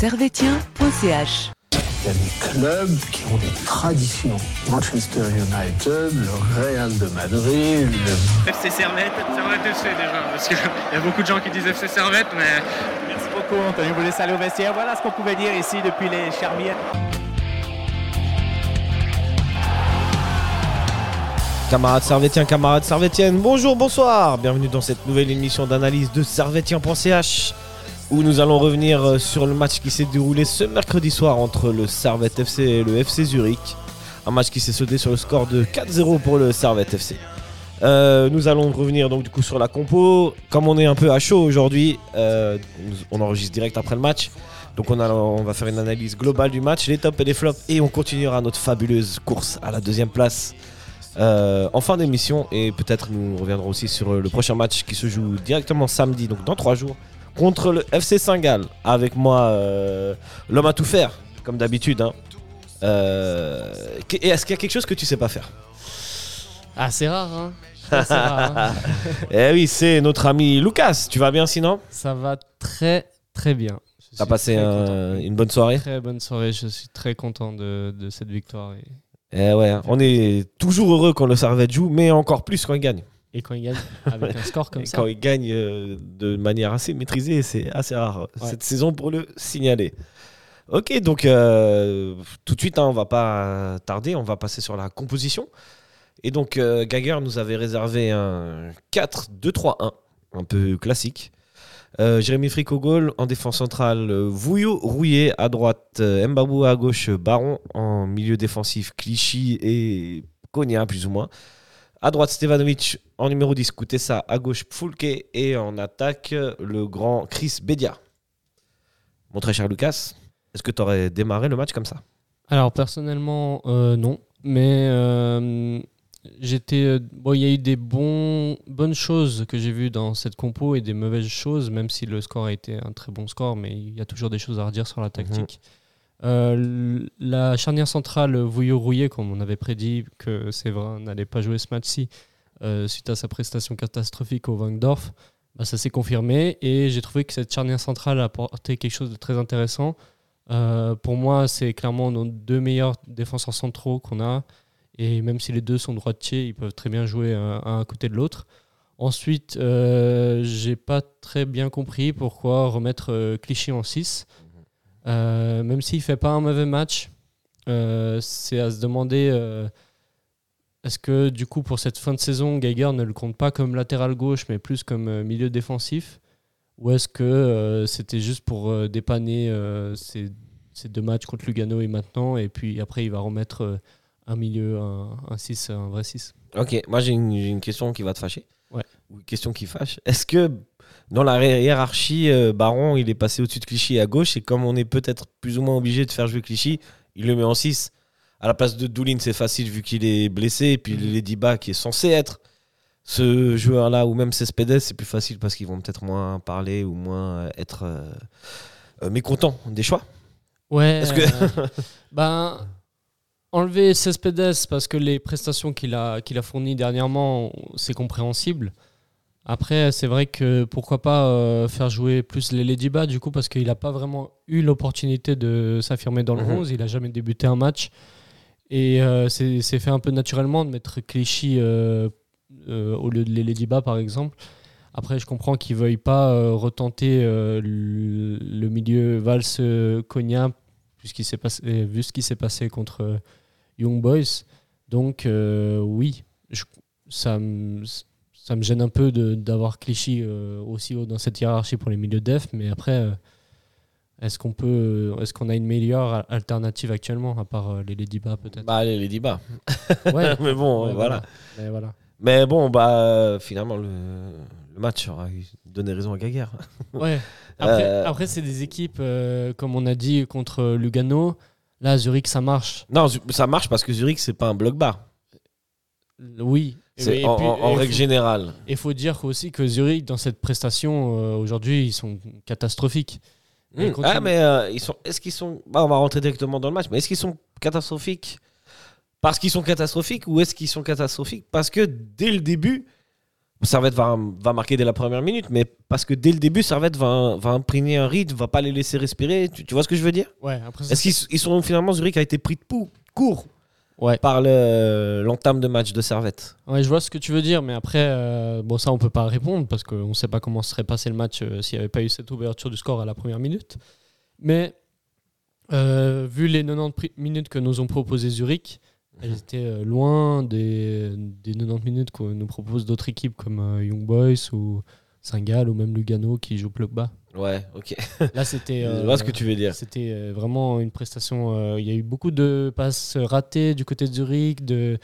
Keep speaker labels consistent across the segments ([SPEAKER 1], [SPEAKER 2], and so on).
[SPEAKER 1] servetien.ch.
[SPEAKER 2] Il y a des clubs qui ont des traditions. Manchester United, le Real de Madrid, le
[SPEAKER 3] FC Servette, Servette FC déjà, parce qu'il y a beaucoup de gens qui disent FC Servette, mais
[SPEAKER 4] Merci beaucoup, Anthony. Vous laissez aller au vestiaire. Voilà ce qu'on pouvait dire ici depuis les Charmières.
[SPEAKER 5] Camarades servétiens, camarades servétiennes, bonjour, bonsoir Bienvenue dans cette nouvelle émission d'analyse de servetien.ch où nous allons revenir euh, sur le match qui s'est déroulé ce mercredi soir entre le Servette FC et le FC Zurich. Un match qui s'est soldé sur le score de 4-0 pour le Servette FC. Euh, nous allons revenir donc du coup sur la compo. Comme on est un peu à chaud aujourd'hui, euh, on enregistre direct après le match. Donc on, va faire une analyse globale du match, les tops et les flops, et on continuera notre fabuleuse course à la deuxième place en fin d'émission. Et peut-être nous reviendrons aussi sur le prochain match qui se joue directement samedi, donc dans trois jours, contre le FC Saint-Gall. Avec moi, euh, l'homme à tout faire, comme d'habitude. hein. Euh, et est-ce qu'il y a quelque chose que tu sais pas faire?
[SPEAKER 6] Ah, c'est rare, hein. C'est rare, hein.
[SPEAKER 5] Eh oui, c'est notre ami Lucas. Tu vas bien sinon?
[SPEAKER 6] Ça va très, très bien. Je
[SPEAKER 5] T'as
[SPEAKER 6] suis
[SPEAKER 5] passé
[SPEAKER 6] très
[SPEAKER 5] un-
[SPEAKER 6] content.
[SPEAKER 5] une bonne soirée?
[SPEAKER 6] Très bonne soirée. Je suis très content de, de cette victoire. Et,
[SPEAKER 5] Eh ouais, hein. on est toujours heureux quand le Servette joue, mais encore plus quand il gagne.
[SPEAKER 6] Et quand il gagne avec un score comme
[SPEAKER 5] Et
[SPEAKER 6] ça.
[SPEAKER 5] quand il gagne euh, de manière assez maîtrisée, c'est assez rare
[SPEAKER 6] Ouais.
[SPEAKER 5] cette saison pour le signaler. Ok, donc euh, tout de suite, hein, on va pas tarder, on va passer sur la composition. Et donc, euh, Gagger nous avait réservé un 4-2-3-1, un peu classique. Euh, Jérémy Frick au goal, en défense centrale, Vouillot, Rouillé, à droite, Mbabou à gauche, Baron, en milieu défensif, Clichy et Konya, plus ou moins. À droite, Stevanovic en numéro 10, Koutessa. À gauche, Foulke. Et en attaque, le grand Chris Bedia. Mon très cher Lucas, est-ce que tu aurais démarré le match comme ça?
[SPEAKER 6] Alors, personnellement, euh, non. Mais euh, j'étais. euh, Bon, il y a eu des bons, bonnes choses que j'ai vues dans cette compo et des mauvaises choses, même si le score a été un très bon score, mais il y a toujours des choses à redire sur la tactique. Euh, la charnière centrale Vouillot-Rouillé, comme on avait prédit que Séverin n'allait pas jouer ce match-ci euh, suite à sa prestation catastrophique au Wangdorf, bah, ça s'est confirmé et j'ai trouvé que cette charnière centrale a apporté quelque chose de très intéressant. Euh, pour moi, c'est clairement nos deux meilleurs défenseurs centraux qu'on a. Et même si les deux sont droitiers, ils peuvent très bien jouer un, à côté de l'autre. Ensuite, j'ai pas très bien compris pourquoi remettre Clichy en 6. Euh, même s'il fait pas un mauvais match, euh, c'est à se demander euh, est-ce que du coup pour cette fin de saison, Geiger ne le compte pas comme latéral gauche, mais plus comme euh, milieu défensif? Ou est-ce que c'était juste pour dépanner ces, ces deux matchs contre Lugano et maintenant, et puis après il va remettre un milieu, un, un 6, un vrai 6
[SPEAKER 5] Ok, moi j'ai une, j'ai une question qui va te fâcher.
[SPEAKER 6] Ouais.
[SPEAKER 5] Ou une question qui fâche. Est-ce que dans la hi- hiérarchie, euh, Baron, il est passé au-dessus de Clichy à gauche et comme on est peut-être plus ou moins obligé de faire jouer Clichy, il le met en 6. À la place de Doulin, c'est facile vu qu'il est blessé. Et puis
[SPEAKER 6] Mhm.
[SPEAKER 5] Lady Ba qui est censé être ce joueur-là, ou même Cespedes, c'est plus facile parce qu'ils vont peut-être moins parler ou moins euh, être euh, mécontents des choix.
[SPEAKER 6] Ouais.
[SPEAKER 5] Est-ce que-
[SPEAKER 6] euh, ben, enlever Cespedes parce que les prestations qu'il a, qu'il a fournies dernièrement, c'est compréhensible. Après, c'est vrai que pourquoi pas euh, faire jouer plus les Ladyba du coup parce qu'il n'a pas vraiment eu l'opportunité de s'affirmer dans le
[SPEAKER 5] Mhm.
[SPEAKER 6] 11. Il a jamais débuté un match. Et euh, c'est fait un peu naturellement de mettre Clichy euh, au lieu de les Ladyba par exemple. Après, je comprends qu'ils ne veuillent pas retenter le, le milieu Valls-Cogna puisqu'il s'est passé, euh, vu ce qui s'est passé contre Young Boys. Donc, oui, je- ça, me- ça me gêne un peu d'avoir Clichy euh, aussi haut dans cette hiérarchie pour les milieux def, mais après, euh, est-ce qu'on peut, est-ce qu'on a une meilleure alternative actuellement, à part euh, les Ladyba peut-être?
[SPEAKER 5] Bah, les Lady Ba.
[SPEAKER 6] Ouais,
[SPEAKER 5] Mais bon,
[SPEAKER 6] ouais,
[SPEAKER 5] voilà.
[SPEAKER 6] Mais voilà.
[SPEAKER 5] Mais bon, bah, euh, finalement, le, le match aura donné raison à Gaguerre.
[SPEAKER 6] Ouais. Après,
[SPEAKER 5] Euh,
[SPEAKER 6] après, c'est des équipes, euh, comme on a dit, contre Lugano. Là, Zurich, ça marche.
[SPEAKER 5] Non, ça marche parce que Zurich, c'est pas un bloc bar.
[SPEAKER 6] Oui.
[SPEAKER 5] C'est en,
[SPEAKER 6] puis-
[SPEAKER 5] règle
[SPEAKER 6] faut-
[SPEAKER 5] générale.
[SPEAKER 6] Il faut dire aussi que Zurich, dans cette prestation, euh, aujourd'hui, ils sont catastrophiques.
[SPEAKER 5] Hmm. Ah, mais euh, ils sont. Est-ce qu'ils sont. Bah, on va rentrer directement dans le match, mais est-ce qu'ils sont catastrophiques parce qu'ils sont catastrophiques ou est-ce qu'ils sont catastrophiques parce que dès le début, Servette va, va marquer dès la première minute, mais parce que dès le début, Servette va, va imprégner un rythme, va pas les laisser respirer. Tu, tu vois ce que je veux dire?
[SPEAKER 6] Ouais,
[SPEAKER 5] Est-ce qu'ils ils sont finalement Zurich a été pris de pou- court
[SPEAKER 6] Ouais.
[SPEAKER 5] par le- l'entame de match de Servette
[SPEAKER 6] Ouais, je vois ce que tu veux dire, mais après, euh, bon, ça, on peut pas répondre parce qu'on ne sait pas comment serait passé le match euh, s'il n'y avait pas eu cette ouverture du score à la première minute. Mais euh, vu les 90 pri- minutes que nous ont proposé Zurich, elles étaient euh, loin des, des 90 minutes que nous proposent d'autres équipes comme Young Boys ou Saint-Gall ou même Lugano qui joue plus bas.
[SPEAKER 5] Ouais, ok.
[SPEAKER 6] Là, c'était.
[SPEAKER 5] je
[SPEAKER 6] euh,
[SPEAKER 5] vois ce que tu veux dire.
[SPEAKER 6] C'était euh, vraiment une prestation. euh, Il y a eu beaucoup de passes ratées du côté de Zurich, de,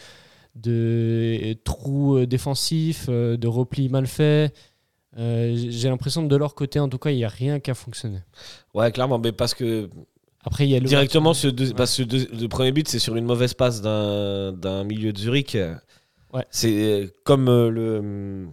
[SPEAKER 6] de euh, trous euh, défensifs, euh, de replis mal faits. Euh, J'ai l'impression que de leur côté, en tout cas, il n'y a rien qui a fonctionné.
[SPEAKER 5] Ouais, clairement, mais parce que
[SPEAKER 6] Après, il y a le
[SPEAKER 5] directement, ce, deux-
[SPEAKER 6] Ouais.
[SPEAKER 5] le premier but, c'est sur une mauvaise passe d'un milieu de Zurich.
[SPEAKER 6] Ouais.
[SPEAKER 5] C'est euh, comme euh, le.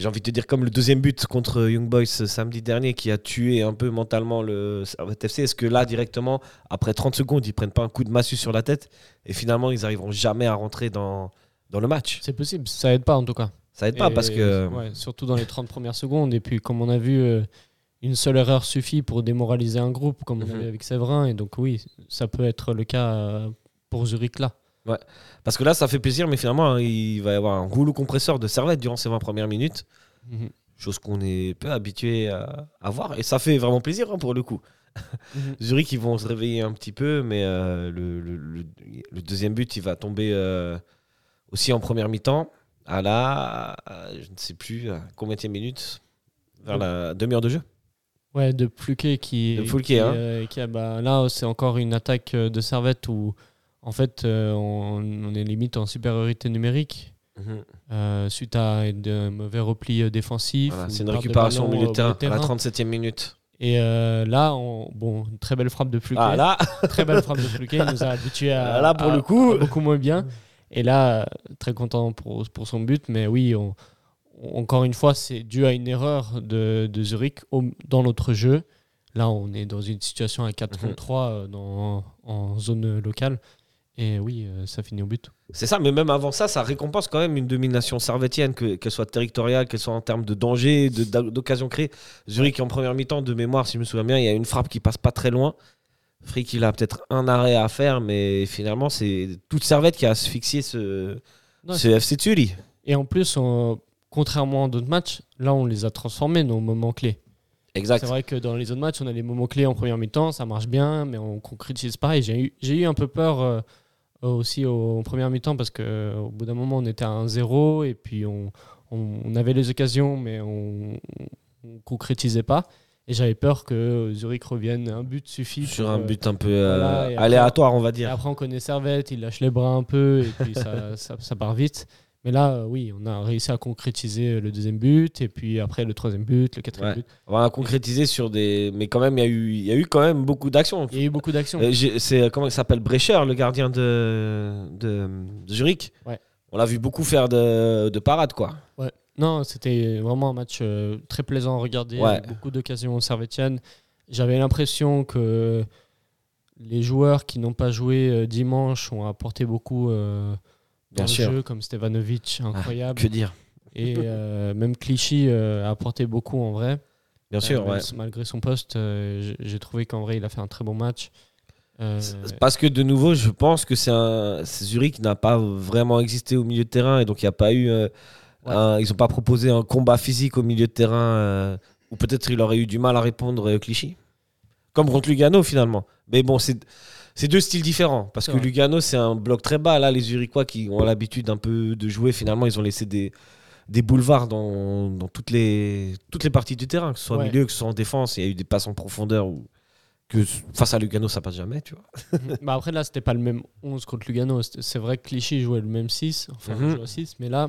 [SPEAKER 5] J'ai envie de te dire comme le deuxième but contre Young Boys samedi dernier qui a tué un peu mentalement le FC. Est-ce que là, directement, après 30 secondes, ils prennent pas un coup de massue sur la tête et finalement, ils arriveront jamais à rentrer dans, dans le match?
[SPEAKER 6] C'est possible, ça aide pas en tout cas.
[SPEAKER 5] Ça aide pas parce que.
[SPEAKER 6] ouais, surtout dans les 30 premières secondes. Et puis, comme on a vu, euh, une seule erreur suffit pour démoraliser un groupe, comme on
[SPEAKER 5] Mhm.
[SPEAKER 6] avait avec Séverin. Et donc, oui, ça peut être le cas euh, pour Zurich là.
[SPEAKER 5] Parce que là, ça fait plaisir, mais finalement, hein, il va y avoir un rouleau compresseur de Servette durant ces 20 premières minutes.
[SPEAKER 6] Mhm.
[SPEAKER 5] Chose qu'on est peu habitué à, à voir. Et ça fait vraiment plaisir hein, pour le coup.
[SPEAKER 6] Mhm.
[SPEAKER 5] Zurich, ils vont se réveiller un petit peu, mais euh, le, le- le- le deuxième but, il va tomber euh, aussi en première mi-temps. À la, à- je ne sais plus, à combien de minutes? Vers la demi-heure de jeu.
[SPEAKER 6] Ouais, de Pluquet qui.
[SPEAKER 5] De
[SPEAKER 6] qui,
[SPEAKER 5] hein.
[SPEAKER 6] euh, qui a- bah, là, c'est encore une attaque de Servette où, en fait, euh, on, on est limite en supériorité numérique euh, suite à de mauvais replis euh.
[SPEAKER 5] Voilà,
[SPEAKER 6] ou
[SPEAKER 5] c'est une récupération au
[SPEAKER 6] ballon,
[SPEAKER 5] milieu de terrain, à la 37e minute.
[SPEAKER 6] Et euh, là, on, bon, une très belle frappe de Pluquet.
[SPEAKER 5] Ah là,
[SPEAKER 6] Très belle frappe de Fluquet, il nous a habitués à,
[SPEAKER 5] Ah, là, pour
[SPEAKER 6] à-
[SPEAKER 5] le coup.
[SPEAKER 6] beaucoup moins bien. Et là, très content pour, pour son but, mais oui, on- on- encore une fois, c'est dû à une erreur de, de Zurich au- dans notre jeu. Là, on est dans une situation à 4
[SPEAKER 5] Mhm.
[SPEAKER 6] contre 3 euh, dans, en zone locale. Et oui, euh, ça finit au but.
[SPEAKER 5] C'est ça, mais même avant ça, ça récompense quand même une domination servétienne, que- qu'elle soit territoriale, qu'elle soit en termes de danger, de- d'a- d'occasion créée. Zurich en première mi-temps, de mémoire, si je me souviens bien, il y a une frappe qui passe pas très loin. Frick, il a peut-être un arrêt à faire, mais finalement, c'est toute Servette qui a asphyxié ce,
[SPEAKER 6] Non,
[SPEAKER 5] ce FC Thury.
[SPEAKER 6] Et en plus, on- contrairement à d'autres matchs, là, on les a transformés, nos moments clés.
[SPEAKER 5] Exact.
[SPEAKER 6] C'est vrai que dans les autres matchs, on a les moments clés en première mi-temps, ça marche bien, mais on concrétise pas. Et j'ai eu, eu un peu peur euh, aussi au- en première mi-temps parce qu'au bout d'un moment, on était à 1-0 et puis on, on- on avait les occasions, mais on ne concrétisait pas. Et j'avais peur que Zurich revienne. Un but suffit.
[SPEAKER 5] Sur
[SPEAKER 6] pour,
[SPEAKER 5] un
[SPEAKER 6] euh,
[SPEAKER 5] but un peu euh,
[SPEAKER 6] voilà, et après-
[SPEAKER 5] aléatoire, on va
[SPEAKER 6] Et
[SPEAKER 5] dire.
[SPEAKER 6] après, on connaît Servette, il lâche les bras un peu et puis ça, ça, ça part vite. Mais là, euh, oui, on a réussi à concrétiser le deuxième but et puis après le troisième but, le quatrième
[SPEAKER 5] Ouais.
[SPEAKER 6] but.
[SPEAKER 5] On va concrétiser sur des. Mais quand même, il y a eu, y a eu quand même beaucoup d'actions.
[SPEAKER 6] Il y a eu beaucoup d'actions.
[SPEAKER 5] Euh, c'est comment il s'appelle? Brecher, le gardien de, de, de Zurich.
[SPEAKER 6] Ouais.
[SPEAKER 5] On l'a vu beaucoup faire de, de parades, quoi.
[SPEAKER 6] Ouais. Non, c'était vraiment un match euh, très plaisant à regarder.
[SPEAKER 5] Ouais.
[SPEAKER 6] Beaucoup d'occasions servétiennes. J'avais l'impression que les joueurs qui n'ont pas joué euh, dimanche ont apporté beaucoup
[SPEAKER 5] Bien
[SPEAKER 6] le
[SPEAKER 5] sûr.
[SPEAKER 6] jeu, comme Stevanovic, incroyable.
[SPEAKER 5] Que dire
[SPEAKER 6] Et euh, même Clichy euh, a apporté beaucoup en vrai.
[SPEAKER 5] Bien sûr,
[SPEAKER 6] Euh,
[SPEAKER 5] ouais.
[SPEAKER 6] même si- Malgré son poste, j'ai- trouvé qu'en vrai, il a fait un très bon match.
[SPEAKER 5] Parce que de nouveau, je pense que c'est un Zurich n'a pas vraiment existé au milieu de terrain et donc il n'y a pas eu.
[SPEAKER 6] Ouais.
[SPEAKER 5] un- ils n'ont pas proposé un combat physique au milieu de terrain ou peut-être il aurait eu du mal à répondre Clichy. Comme contre Lugano finalement. Mais bon, c'est c'est deux styles différents parce que
[SPEAKER 6] vrai.
[SPEAKER 5] Lugano c'est un bloc très bas. Là, les Zurichois qui ont l'habitude un peu de jouer, finalement, ils ont laissé des des boulevards dans, dans toutes les toutes les parties du terrain, que ce soit au
[SPEAKER 6] Ouais.
[SPEAKER 5] milieu, que ce soit en défense. Il y a eu des passes en profondeur où que face à Lugano ça passe jamais, tu vois.
[SPEAKER 6] bah après, là, c'était pas le même 11 contre Lugano. C'est vrai que Clichy jouait le même 6, enfin, il jouait à 6, mais là,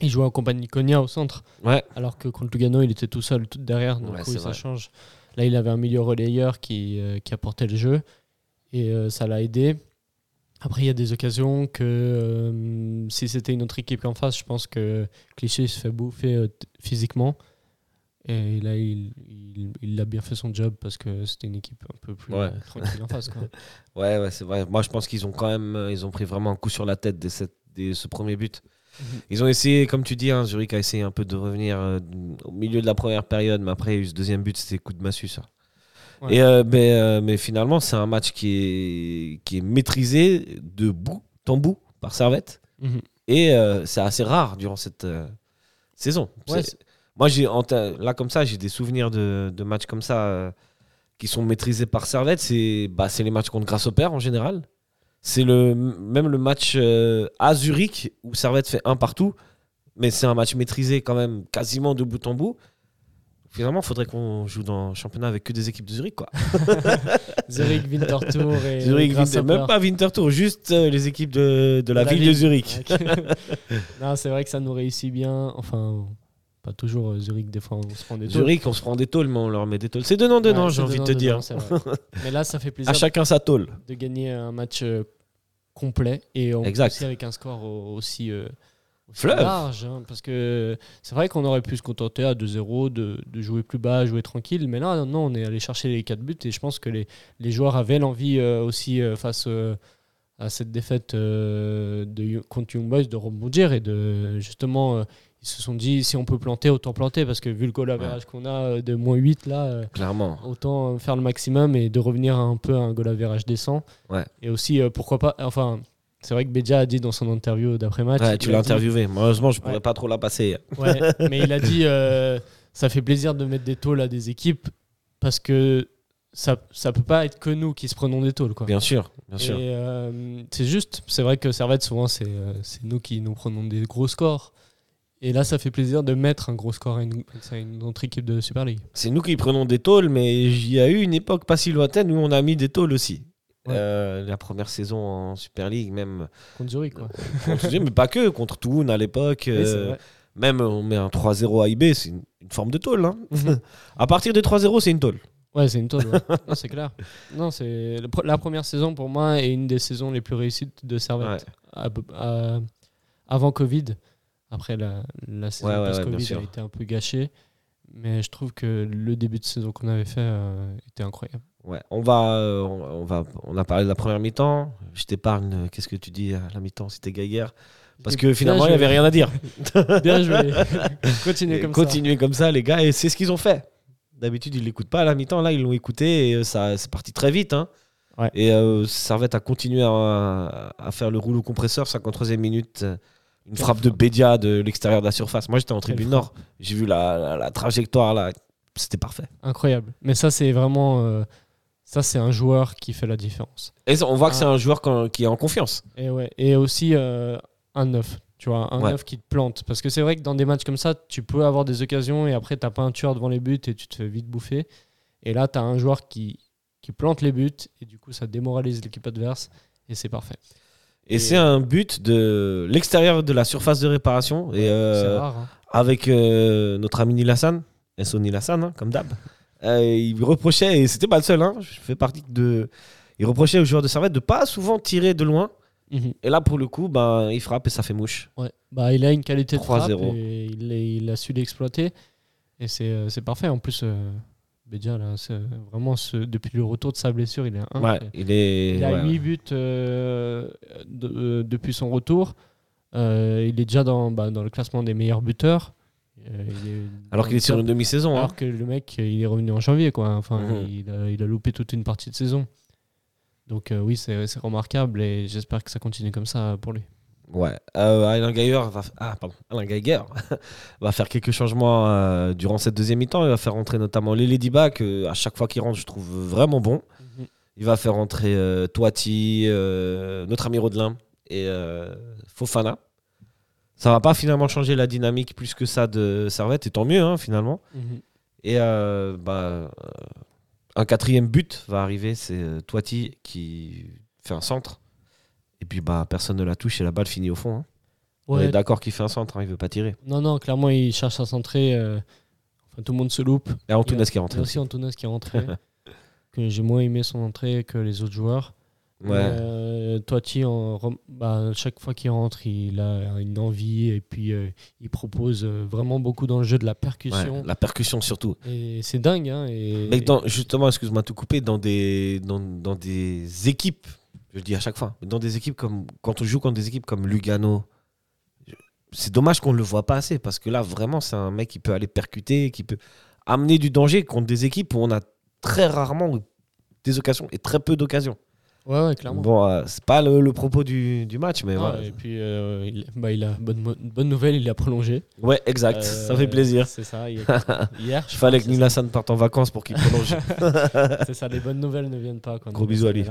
[SPEAKER 6] il jouait en compagnie Konya au centre.
[SPEAKER 5] Ouais.
[SPEAKER 6] Alors que contre Lugano, il était tout seul, tout derrière. Donc
[SPEAKER 5] Ouais,
[SPEAKER 6] oui,
[SPEAKER 5] c'est
[SPEAKER 6] ça
[SPEAKER 5] vrai.
[SPEAKER 6] change. Là, il avait un milieu relayeur qui, euh, qui apportait le jeu. Et euh, ça l'a aidé. Après, il y a des occasions que euh, si c'était une autre équipe en face, je pense que Clichy se fait bouffer euh, physiquement. Et là, il, il, il a bien fait son job parce que c'était une équipe un peu plus
[SPEAKER 5] Ouais.
[SPEAKER 6] euh, tranquille en face. Quoi.
[SPEAKER 5] Ouais, ouais, c'est vrai. Moi, je pense qu'ils ont quand même, ils ont pris vraiment un coup sur la tête dès, cette- dès ce premier but. Ils ont essayé, comme tu dis, hein, Zurich a essayé un peu de revenir au milieu de la première période, mais après, il y a eu ce deuxième but, c'était coup de massue, ça.
[SPEAKER 6] Ouais.
[SPEAKER 5] Et, euh, mais, euh, mais finalement, c'est un match qui est, qui est maîtrisé de bout en bout par Servette.
[SPEAKER 6] Mhm.
[SPEAKER 5] Et euh, c'est assez rare durant cette saison.
[SPEAKER 6] Ouais,
[SPEAKER 5] moi, j'ai là, comme ça, j'ai des souvenirs de, de matchs comme ça qui sont maîtrisés par Servette. C'est bah, les matchs contre Grasshopper en général. C'est le, même le match à Zurich où Servette fait un partout. Mais c'est un match maîtrisé quand même quasiment de bout en bout. Finalement, il faudrait qu'on joue dans le championnat avec que des équipes de Zurich. Quoi.
[SPEAKER 6] Zurich, Winterthur et
[SPEAKER 5] Zurich, Winter- même pas Winterthur, juste euh, les équipes de, de la,
[SPEAKER 6] De la
[SPEAKER 5] ville, de. Zurich.
[SPEAKER 6] Non, c'est vrai que ça nous réussit bien. Enfin, pas toujours euh, Zurich, des fois on se prend des taux.
[SPEAKER 5] Zurich, on se prend des tôles, mais on leur met des tôles. C'est donnant, donnant,
[SPEAKER 6] Ouais,
[SPEAKER 5] j'ai envie de te dire.
[SPEAKER 6] vrai. Mais là, ça fait plaisir
[SPEAKER 5] À chacun sa tôle.
[SPEAKER 6] de gagner un match euh, complet et aussi avec un score au- aussi, aussi
[SPEAKER 5] Fleuve.
[SPEAKER 6] large. hein, parce que c'est vrai qu'on aurait pu se contenter à 2-0, de, de jouer plus bas, jouer tranquille. Mais là, non, on est allé chercher les 4 buts et je pense que les, les joueurs avaient l'envie euh, aussi euh, face euh, à cette défaite de, contre Young Boys de rebondir et de justement. ils se sont dit si on peut planter, autant planter parce que vu le goal average qu'on a de moins 8 là,
[SPEAKER 5] Clairement.
[SPEAKER 6] autant faire le maximum et de revenir un peu à un goal average décent.
[SPEAKER 5] Ouais.
[SPEAKER 6] Et aussi, pourquoi pas. Enfin, c'est vrai que Beja a dit dans son interview d'après-match.
[SPEAKER 5] Ouais, tu l'as
[SPEAKER 6] dit-
[SPEAKER 5] interviewé. Malheureusement, je pourrais
[SPEAKER 6] Ouais.
[SPEAKER 5] pas trop la passer.
[SPEAKER 6] Ouais, mais il a dit euh, ça fait plaisir de mettre des tôles à des équipes parce que ça, ça peut pas être que nous qui se prenons des tôles. Quoi.
[SPEAKER 5] Bien sûr, bien sûr.
[SPEAKER 6] Euh, c'est juste, c'est vrai que Servette, souvent, c'est euh, c'est nous qui nous prenons des gros scores. Et là, ça fait plaisir de mettre un gros score à une, à une autre équipe de Super League.
[SPEAKER 5] C'est nous qui prenons des tôles, mais il y a eu une époque pas si lointaine où on a mis des tôles aussi.
[SPEAKER 6] Ouais.
[SPEAKER 5] Euh, la première saison en Super League, même
[SPEAKER 6] Contre Zurich, quoi.
[SPEAKER 5] contre, mais pas que contre Toon à l'époque. Euh, même on met un 3-0 à IB, c'est une, une forme de tôle. hein.
[SPEAKER 6] Mhm.
[SPEAKER 5] à partir de 3-0, c'est une tôle.
[SPEAKER 6] Ouais, c'est une tôle. ouais. c'est clair. Non, c'est la première saison pour moi est une des saisons les plus réussites de Servette. À peu- à- avant Covid. Après, la, la saison
[SPEAKER 5] Ouais, ouais, sûr.
[SPEAKER 6] a été un peu gâchée. Mais je trouve que le début de saison qu'on avait fait euh, était incroyable.
[SPEAKER 5] Ouais, on va, euh, on va, on a parlé de la première mi-temps. Je t'épargne. euh, Qu'est-ce que tu dis à la mi-temps C'était Geiger. Parce que finalement, il n'y avait rien à dire.
[SPEAKER 6] Bien joué. Continuez comme ça.
[SPEAKER 5] continuez comme ça, les gars, et c'est ce qu'ils ont fait. D'habitude, ils l'écoutent pas à la mi-temps. Là, ils l'ont écouté et euh, ça, c'est parti très vite. hein.
[SPEAKER 6] Ouais.
[SPEAKER 5] Et euh, Servette a continué à, à faire le rouleau compresseur, 53e minute. Une frappe de Bédia de l'extérieur de la surface. Moi, j'étais en tribune nord. J'ai vu la, la- la trajectoire là. C'était parfait.
[SPEAKER 6] Incroyable. Mais ça, c'est vraiment. euh, ça, c'est un joueur qui fait la différence.
[SPEAKER 5] Et on voit que
[SPEAKER 6] Ah.
[SPEAKER 5] c'est un joueur qui est en confiance.
[SPEAKER 6] Et, ouais. et aussi euh, un neuf. Tu vois, un
[SPEAKER 5] Ouais.
[SPEAKER 6] neuf qui te plante. Parce que c'est vrai que dans des matchs comme ça, tu peux avoir des occasions et après, t'as pas un tueur devant les buts et tu te fais vite bouffer. Et là, tu as un joueur qui, qui plante les buts et du coup, ça démoralise l'équipe adverse et c'est parfait.
[SPEAKER 5] Et,
[SPEAKER 6] Et-
[SPEAKER 5] c'est un but de l'extérieur de la surface de réparation. Et euh,
[SPEAKER 6] rare. hein.
[SPEAKER 5] avec euh, notre ami Nilassan, SO Nilassan, hein, comme d'hab. Euh, il reprochait, et c'était pas le seul, hein, je fais partie de. Il reprochait aux joueurs de Servette de pas souvent tirer de loin.
[SPEAKER 6] Mhm.
[SPEAKER 5] Et là, pour le coup, ben, il frappe et ça fait mouche.
[SPEAKER 6] Ouais. Bah, il a une qualité de frappe
[SPEAKER 5] 3-0.
[SPEAKER 6] et il, a su l'exploiter. Et c'est euh, c'est parfait. En plus, euh, Bédia, là, vraiment, ce, depuis le retour de sa blessure, il est un.
[SPEAKER 5] Ouais, il est.
[SPEAKER 6] Il a
[SPEAKER 5] ouais,
[SPEAKER 6] 8 buts euh, de- euh, depuis son retour. Il est déjà dans, bah, dans le classement des meilleurs buteurs. Euh, il est
[SPEAKER 5] Alors qu'il est sur une demi-saison. hein.
[SPEAKER 6] Alors que le mec, il est revenu en janvier. Quoi. Enfin,
[SPEAKER 5] Mhm.
[SPEAKER 6] il, a, il a loupé toute une partie de saison. Donc euh, oui, c'est remarquable et j'espère que ça continue comme ça pour lui.
[SPEAKER 5] Ouais. Euh, Alain Geiger va, ah, pardon. Alain Geiger va faire quelques changements euh, durant cette deuxième mi-temps. Il va faire rentrer notamment les Ladyba, que à chaque fois qu'il rentre, je trouve vraiment bon.
[SPEAKER 6] Mhm.
[SPEAKER 5] Il va faire rentrer euh, Toiti, euh, notre ami Rodelin et euh, Fofana. Ça va pas finalement changer la dynamique plus que ça de Servette, et tant mieux hein, finalement.
[SPEAKER 6] Mhm.
[SPEAKER 5] Et euh, bah, euh, un quatrième but va arriver, c'est euh, Toiti qui fait un centre. Et puis bah, personne ne la touche et la balle finit au fond. hein. On est d'accord qu'il fait un centre, hein, il veut pas tirer.
[SPEAKER 6] non, non, clairement, il cherche à centrer. euh, enfin, tout le monde se loupe.
[SPEAKER 5] Et Antunes qui est
[SPEAKER 6] Il y
[SPEAKER 5] rentré
[SPEAKER 6] a
[SPEAKER 5] aussi.
[SPEAKER 6] aussi Antunes qui est rentré. que j'ai moins aimé son entrée que les autres joueurs.
[SPEAKER 5] Ouais.
[SPEAKER 6] Euh, Toiti, en bah, chaque fois qu'il rentre, il a une envie et puis euh, il propose euh, vraiment beaucoup dans le jeu de la
[SPEAKER 5] Ouais,
[SPEAKER 6] percussion.
[SPEAKER 5] la percussion surtout.
[SPEAKER 6] Et c'est dingue. Hein, et,
[SPEAKER 5] Mais dans, justement, excuse-moi de tout couper, dans des, dans, dans des équipes, je le dis à chaque fois, dans des équipes comme quand on joue contre des équipes comme Lugano, c'est dommage qu'on ne le voit pas assez parce que là, vraiment, c'est un mec qui peut aller percuter, qui peut amener du danger contre des équipes où on a très rarement des occasions et très peu d'occasions.
[SPEAKER 6] Ouais, ouais, clairement.
[SPEAKER 5] Bon, euh, c'est pas le, le propos du, du match, mais
[SPEAKER 6] Non,
[SPEAKER 5] voilà.
[SPEAKER 6] Et puis, euh, il, bah, il a bonne, bonne nouvelle, il a prolongé.
[SPEAKER 5] Ouais, exact. ça
[SPEAKER 6] Euh,
[SPEAKER 5] fait plaisir.
[SPEAKER 6] C'est ça. Hier, je
[SPEAKER 5] fallait que Nulassan parte en vacances pour qu'il prolonge.
[SPEAKER 6] c'est ça, les bonnes nouvelles ne viennent pas. Quand
[SPEAKER 5] Gros bisous à lui.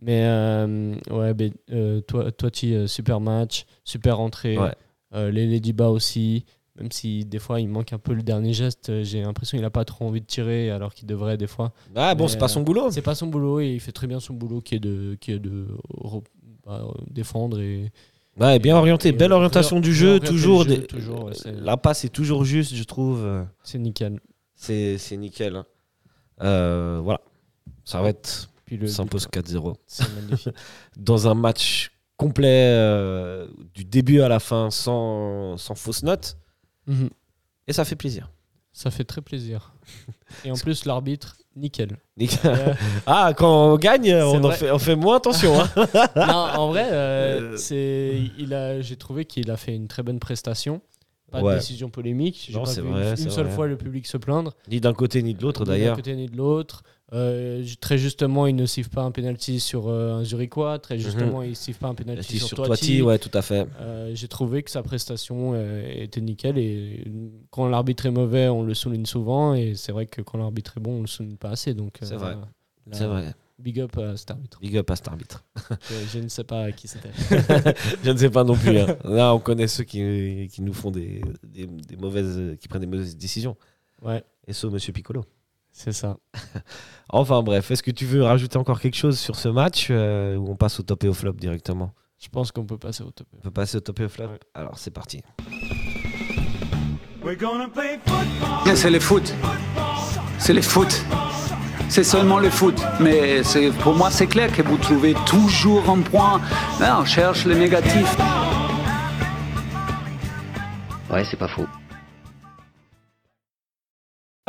[SPEAKER 6] Mais euh, ouais, euh, toi, toi tu, super match, super entrée.
[SPEAKER 5] Ouais.
[SPEAKER 6] Les Ladyba aussi, même si des fois il manque un peu le dernier geste, euh, j'ai l'impression qu'il n'a pas trop envie de tirer alors qu'il devrait des fois.
[SPEAKER 5] Ah bon, c'est pas son boulot.
[SPEAKER 6] C'est pas son boulot et il fait très bien son boulot qui est de, qui est de bah, euh, défendre et
[SPEAKER 5] Ouais, bien orienté. Belle orientation du jeu, toujours.
[SPEAKER 6] jeu,
[SPEAKER 5] des-
[SPEAKER 6] toujours, ouais,
[SPEAKER 5] La passe est toujours juste, je trouve. euh,
[SPEAKER 6] c'est nickel.
[SPEAKER 5] C'est nickel. hein. Euh, voilà. Ça va être.
[SPEAKER 6] Puis le
[SPEAKER 5] s'impose
[SPEAKER 6] but,
[SPEAKER 5] 4-0.
[SPEAKER 6] c'est magnifique.
[SPEAKER 5] Dans un match complet, euh, du début à la fin, sans, sans fausse note.
[SPEAKER 6] Mhm.
[SPEAKER 5] Et ça fait plaisir.
[SPEAKER 6] Ça fait très plaisir. Et en plus l'arbitre, nickel.
[SPEAKER 5] Nickel. Ah, quand on gagne, on, en fait, on fait moins attention. hein.
[SPEAKER 6] non, en vrai, euh,
[SPEAKER 5] Euh,
[SPEAKER 6] j'ai trouvé qu'il a fait une très bonne prestation. Pas
[SPEAKER 5] Ouais.
[SPEAKER 6] de décision polémique. J'ai pas vu
[SPEAKER 5] vrai,
[SPEAKER 6] une, seule
[SPEAKER 5] vrai.
[SPEAKER 6] fois le public se plaindre.
[SPEAKER 5] ni d'un côté ni de l'autre
[SPEAKER 6] Ni d'un
[SPEAKER 5] d'ailleurs.
[SPEAKER 6] côté ni de l'autre. Euh, très justement, il ne siffle pas un penalty sur euh, un Zurichois. Très justement, il ne siffle pas un penalty sur,
[SPEAKER 5] sur
[SPEAKER 6] Toiti.
[SPEAKER 5] Ouais, tout à fait.
[SPEAKER 6] Euh, j'ai trouvé que sa prestation euh, était nickel et quand l'arbitre est mauvais, on le souligne souvent et c'est vrai que quand l'arbitre est bon, on le souligne pas assez. Donc
[SPEAKER 5] C'est vrai. C'est vrai.
[SPEAKER 6] Big up à cet arbitre.
[SPEAKER 5] Big up à cet arbitre.
[SPEAKER 6] je, ne sais pas qui c'était.
[SPEAKER 5] Je ne sais pas non plus. hein. Là, on connaît ceux qui, qui nous font des, des, des mauvaises, qui prennent des mauvaises décisions.
[SPEAKER 6] Ouais,
[SPEAKER 5] Et ça, Monsieur Piccolo.
[SPEAKER 6] C'est ça.
[SPEAKER 5] Enfin bref, est-ce que tu veux rajouter encore quelque chose sur ce match euh, ou on passe au top et au flop directement?
[SPEAKER 6] Je pense qu'on peut passer au top.
[SPEAKER 5] On peut passer au top et au flop?
[SPEAKER 6] Ouais.
[SPEAKER 5] Alors c'est parti.
[SPEAKER 1] C'est le foot. C'est le foot. C'est seulement le foot. Mais c'est- pour moi, c'est clair que vous trouvez toujours un point. Là, on cherche les négatifs.
[SPEAKER 7] Ouais, c'est pas faux.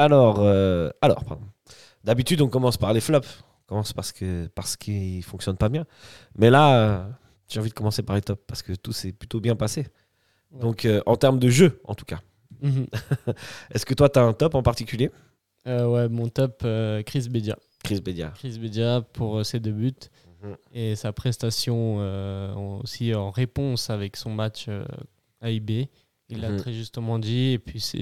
[SPEAKER 5] Alors, euh, alors pardon. D'habitude, on commence par les flops. On commence parce que parce qu'ils fonctionnent pas bien. Mais là, euh, j'ai envie de commencer par les tops parce que tout s'est plutôt bien passé.
[SPEAKER 6] Ouais.
[SPEAKER 5] Donc, euh, en termes de jeu, en tout cas.
[SPEAKER 6] Mhm.
[SPEAKER 5] Est-ce que toi, tu as un top en particulier?
[SPEAKER 6] Euh, ouais, mon top, Chris Bedia.
[SPEAKER 5] Chris Bedia.
[SPEAKER 6] Chris Bedia pour ses deux buts
[SPEAKER 5] Mhm.
[SPEAKER 6] et sa prestation aussi en réponse avec son match AIB. Il l'a
[SPEAKER 5] Mhm.
[SPEAKER 6] très justement dit. Et puis, c'est-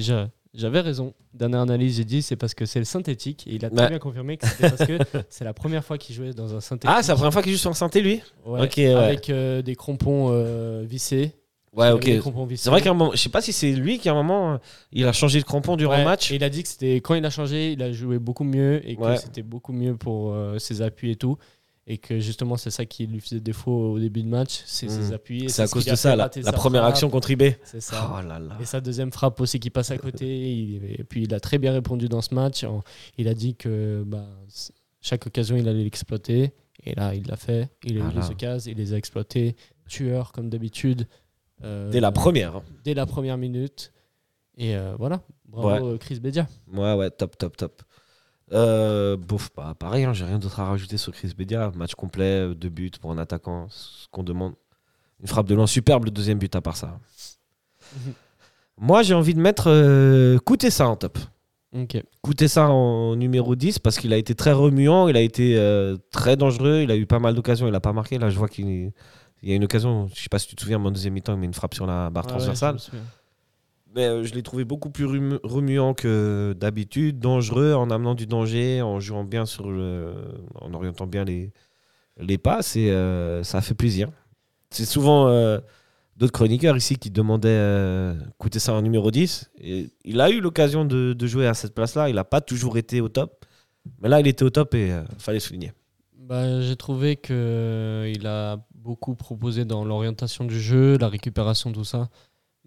[SPEAKER 6] j'avais raison. Dernière analyse, j'ai dit c'est parce que c'est le synthétique. Et il a très bien confirmé que c'était parce que c'est la première fois qu'il jouait dans un synthétique.
[SPEAKER 5] Ah, c'est la première fois qu'il joue sur un synthé, lui?
[SPEAKER 6] Ouais. Avec euh, des crampons euh, vissés.
[SPEAKER 5] Ouais, ok. C'est vrai qu'à un moment, je sais pas si c'est lui qui à un moment, euh, il a changé de crampon durant
[SPEAKER 6] Ouais,
[SPEAKER 5] le match.
[SPEAKER 6] Et il a dit que c'était quand il a changé, il a joué beaucoup mieux et que c'était beaucoup mieux pour euh, ses appuis et tout. Et que justement, c'est ça qui lui faisait défaut au début de match, c'est
[SPEAKER 5] Mm.
[SPEAKER 6] ses appuis.
[SPEAKER 5] C'est à cause de ça, la, la première
[SPEAKER 6] frappe.
[SPEAKER 5] action contre IB.
[SPEAKER 6] C'est ça.
[SPEAKER 5] Oh là là.
[SPEAKER 6] Et sa deuxième frappe aussi qui passe à côté. et puis il a très bien répondu dans ce match. Il a dit que bah, chaque occasion, il allait l'exploiter. Et là, il l'a fait. Il a eu
[SPEAKER 5] Voilà.
[SPEAKER 6] les occasions, il les a exploités. Tueur, comme d'habitude. Euh,
[SPEAKER 5] Dès la première.
[SPEAKER 6] Dès la première minute. Et euh, voilà. Bravo, Chris Bedia.
[SPEAKER 5] Ouais, ouais, top, top, top. Euh, bouf, bah, pareil, hein, j'ai rien d'autre à rajouter sur Chris Bedia. Match complet, deux buts pour un attaquant, ce qu'on demande. Une frappe de loin superbe, le deuxième but à part ça. Moi, j'ai envie de mettre euh, ça en top.
[SPEAKER 6] Ok.
[SPEAKER 5] Coûter ça en numéro 10 parce qu'il a été très remuant, il a été euh, très dangereux, il a eu pas mal d'occasions, il a pas marqué. Là, je vois qu'il il y a une occasion, je sais pas si tu te souviens, mais en deuxième mi-temps, il met une frappe sur la barre
[SPEAKER 6] Ah
[SPEAKER 5] transversale. Mais euh, je l'ai trouvé beaucoup plus remu- remuant que d'habitude, dangereux, en amenant du danger, en jouant bien sur le, en orientant bien les, passes et euh, ça fait plaisir. C'est souvent euh, d'autres chroniqueurs ici qui demandaient euh, ça en numéro 10. Et il a eu l'occasion de, jouer à cette place-là. Il n'a pas toujours été au top. Mais là, il était au top et il fallait souligner.
[SPEAKER 6] Bah, J'ai trouvé qu'il a beaucoup proposé dans l'orientation du jeu, la récupération, tout ça.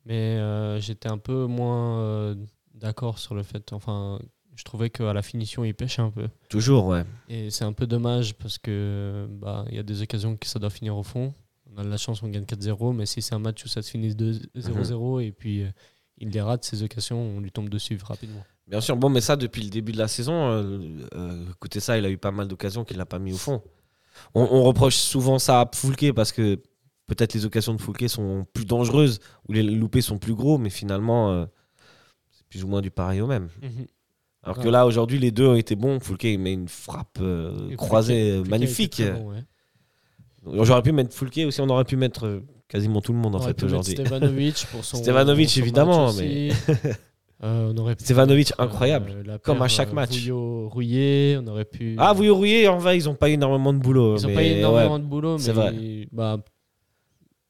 [SPEAKER 6] Mais euh, j'étais un peu moins euh, d'accord sur le fait. Enfin, je trouvais qu'à la finition, il pêchait un peu.
[SPEAKER 5] Toujours, ouais.
[SPEAKER 6] Et c'est un peu dommage parce que bah, il y a des occasions que ça doit finir au fond. On a de la chance, on gagne 4-0. Mais si c'est un match où ça se finit 2- 0-0 et puis euh, il les rate, ces occasions, on lui tombe dessus rapidement.
[SPEAKER 5] Bien sûr, bon, mais ça, depuis le début de la saison, écoutez ça, il a eu pas mal d'occasions qu'il n'a pas mis au fond. On, on reproche souvent ça à Foulke parce que peut-être les occasions de Fouquet sont plus dangereuses, ou les loupés sont plus gros, mais finalement, euh, c'est plus ou moins du pareil au même.
[SPEAKER 6] Mhm.
[SPEAKER 5] Alors
[SPEAKER 6] Ouais.
[SPEAKER 5] que là, aujourd'hui, les deux ont été bons. Foulquet il met une frappe euh, croisée
[SPEAKER 6] Fouquet-
[SPEAKER 5] euh,
[SPEAKER 6] Fouquet
[SPEAKER 5] magnifique.
[SPEAKER 6] bon, ouais.
[SPEAKER 5] J'aurais pu mettre Foulquet aussi, on aurait pu mettre quasiment tout le monde en
[SPEAKER 6] On
[SPEAKER 5] fait aujourd'hui.
[SPEAKER 6] Stevanovic pour son.
[SPEAKER 5] Stevanovic,
[SPEAKER 6] pour son
[SPEAKER 5] évidemment, mais-
[SPEAKER 6] aussi. Euh, on aurait pu
[SPEAKER 5] Stevanovic, incroyable, comme à chaque
[SPEAKER 6] euh,
[SPEAKER 5] match.
[SPEAKER 6] Vouillot, Rouillet, on aurait pu.
[SPEAKER 5] Ah, vous Rouillé, en va, ils ont pas eu énormément de boulot.
[SPEAKER 6] Ils n'ont pas eu énormément
[SPEAKER 5] ouais.
[SPEAKER 6] de boulot, mais
[SPEAKER 5] vrai.
[SPEAKER 6] bah,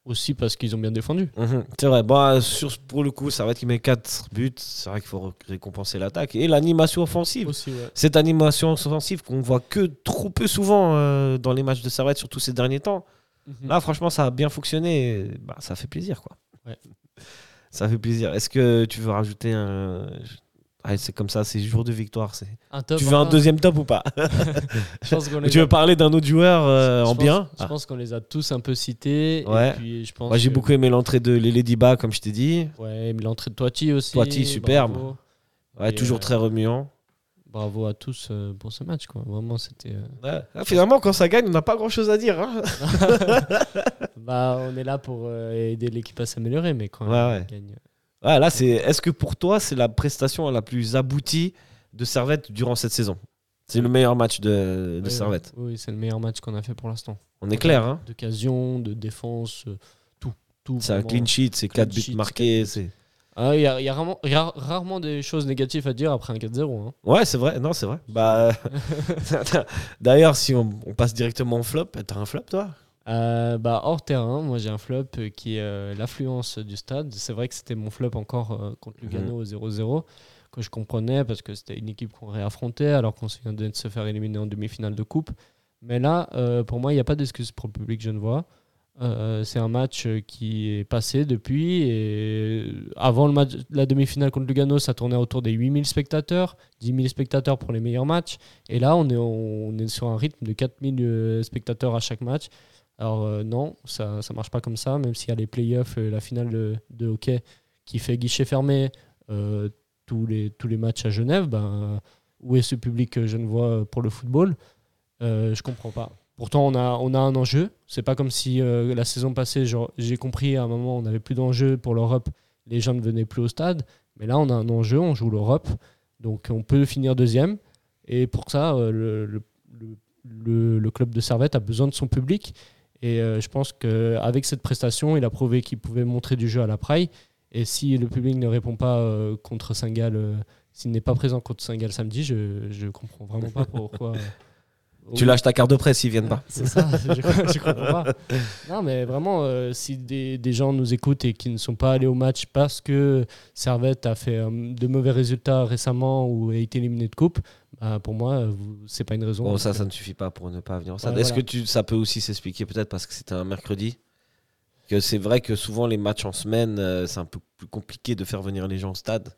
[SPEAKER 6] aussi parce qu'ils ont bien défendu.
[SPEAKER 5] Mhm, C'est vrai. Euh, sur, pour le coup, ça va être qu'il met 4 buts. C'est vrai qu'il faut ré- récompenser l'attaque. Et l'animation offensive.
[SPEAKER 6] Aussi, ouais.
[SPEAKER 5] Cette animation offensive qu'on voit que trop peu souvent euh, dans les matchs de Servette, surtout ces derniers temps.
[SPEAKER 6] Mhm.
[SPEAKER 5] Là, franchement, ça a bien fonctionné. et, Bah, ça fait plaisir, quoi.
[SPEAKER 6] Ouais.
[SPEAKER 5] Ça fait plaisir. Est-ce que tu veux rajouter un. Ah, c'est comme ça, c'est jour de victoire. c'est- Tu veux un
[SPEAKER 6] enfin,
[SPEAKER 5] deuxième top ou pas
[SPEAKER 6] je pense les
[SPEAKER 5] Tu
[SPEAKER 6] a-
[SPEAKER 5] veux parler d'un autre joueur euh, en
[SPEAKER 6] pense-
[SPEAKER 5] bien
[SPEAKER 6] Je
[SPEAKER 5] Ah.
[SPEAKER 6] pense qu'on les a tous un peu cités.
[SPEAKER 5] Ouais.
[SPEAKER 6] Et puis, je pense
[SPEAKER 5] Moi, j'ai
[SPEAKER 6] que-
[SPEAKER 5] beaucoup aimé l'entrée de Lele Diba, comme je t'ai dit.
[SPEAKER 6] Ouais, l'entrée de Toiti aussi.
[SPEAKER 5] Toiti, superbe.
[SPEAKER 6] Bravo,
[SPEAKER 5] Ouais,
[SPEAKER 6] Et,
[SPEAKER 5] toujours
[SPEAKER 6] euh,
[SPEAKER 5] très remuant.
[SPEAKER 6] bravo à tous euh, pour ce match. Quoi. Vraiment, c'était.
[SPEAKER 5] Ouais. Ah, finalement, quand ça gagne, on n'a pas grand chose à dire. hein.
[SPEAKER 6] Bah, on est là pour aider l'équipe à s'améliorer, mais quand on gagne.
[SPEAKER 5] Ouais, là, c'est. Est-ce que pour toi, c'est la prestation la plus aboutie de Servette durant cette saison? C'est le meilleur match de, Servette.
[SPEAKER 6] Oui, c'est le meilleur match qu'on a fait pour l'instant.
[SPEAKER 5] On est clair, hein
[SPEAKER 6] D'occasion, de défense, euh, tout. tout
[SPEAKER 5] C'est un clean sheet, c'est
[SPEAKER 6] Clean
[SPEAKER 5] 4 buts marqués. c'est-
[SPEAKER 6] Ah, Il y a, il y a rarement, il y a rarement des choses négatives à dire après un 4-0. hein.
[SPEAKER 5] Ouais, c'est vrai. Non, c'est vrai. Bah, D'ailleurs, si on, on passe directement au flop, t'as un flop, toi?
[SPEAKER 6] Euh, bah, hors terrain, moi j'ai un flop euh, qui est euh, l'affluence du stade. C'est vrai que c'était mon flop encore euh, contre
[SPEAKER 5] Mhm.
[SPEAKER 6] Lugano au 0-0, que je comprenais parce que c'était une équipe qu'on réaffrontait alors qu'on vient de se faire éliminer en demi-finale de coupe. Mais là, pour moi, il n'y a pas d'excuse pour le public genevois. Euh, c'est un match qui est passé depuis. Et avant le match, la demi-finale contre Lugano, ça tournait autour des 8000 spectateurs, 10 000 spectateurs pour les meilleurs matchs. Et là, on est, on est sur un rythme de 4000 euh, spectateurs à chaque match. Alors euh, non, ça ne marche pas comme ça, même s'il y a les playoffs, euh, la finale de, hockey qui fait guichet fermé euh, tous, les, matchs à Genève, ben, où est ce public genevois pour le football? Euh, Je comprends pas. Pourtant, on a, un enjeu. C'est pas comme si euh, la saison passée, j'ai compris à un moment, on n'avait plus d'enjeu pour l'Europe, les gens ne venaient plus au stade. Mais là, on a un enjeu, on joue l'Europe, donc on peut finir deuxième. Et pour ça, le club de Servette a besoin de son public. Et euh, je pense qu'avec cette prestation, il a prouvé qu'il pouvait montrer du jeu à la praille. Et si le public ne répond pas euh, contre Saint-Gall, euh, s'il n'est pas présent contre Saint-Gall samedi, je ne comprends vraiment pas pourquoi.
[SPEAKER 5] Tu lâches ta carte de presse, ils viennent pas.
[SPEAKER 6] c'est ça, je, je comprends pas. Non, mais vraiment, euh, si des, des gens nous écoutent et qui ne sont pas allés au match parce que Servette a fait euh, de mauvais résultats récemment ou a été éliminé de coupe, bah, pour moi, euh, c'est pas une raison.
[SPEAKER 5] Bon, ça, ça ne suffit pas pour ne pas venir au stade.
[SPEAKER 6] Ouais,
[SPEAKER 5] Est-ce
[SPEAKER 6] voilà.
[SPEAKER 5] que tu, ça peut aussi s'expliquer peut-être parce que c'était un mercredi que c'est vrai que souvent les matchs en semaine, euh, c'est un peu plus compliqué de faire venir les gens au stade.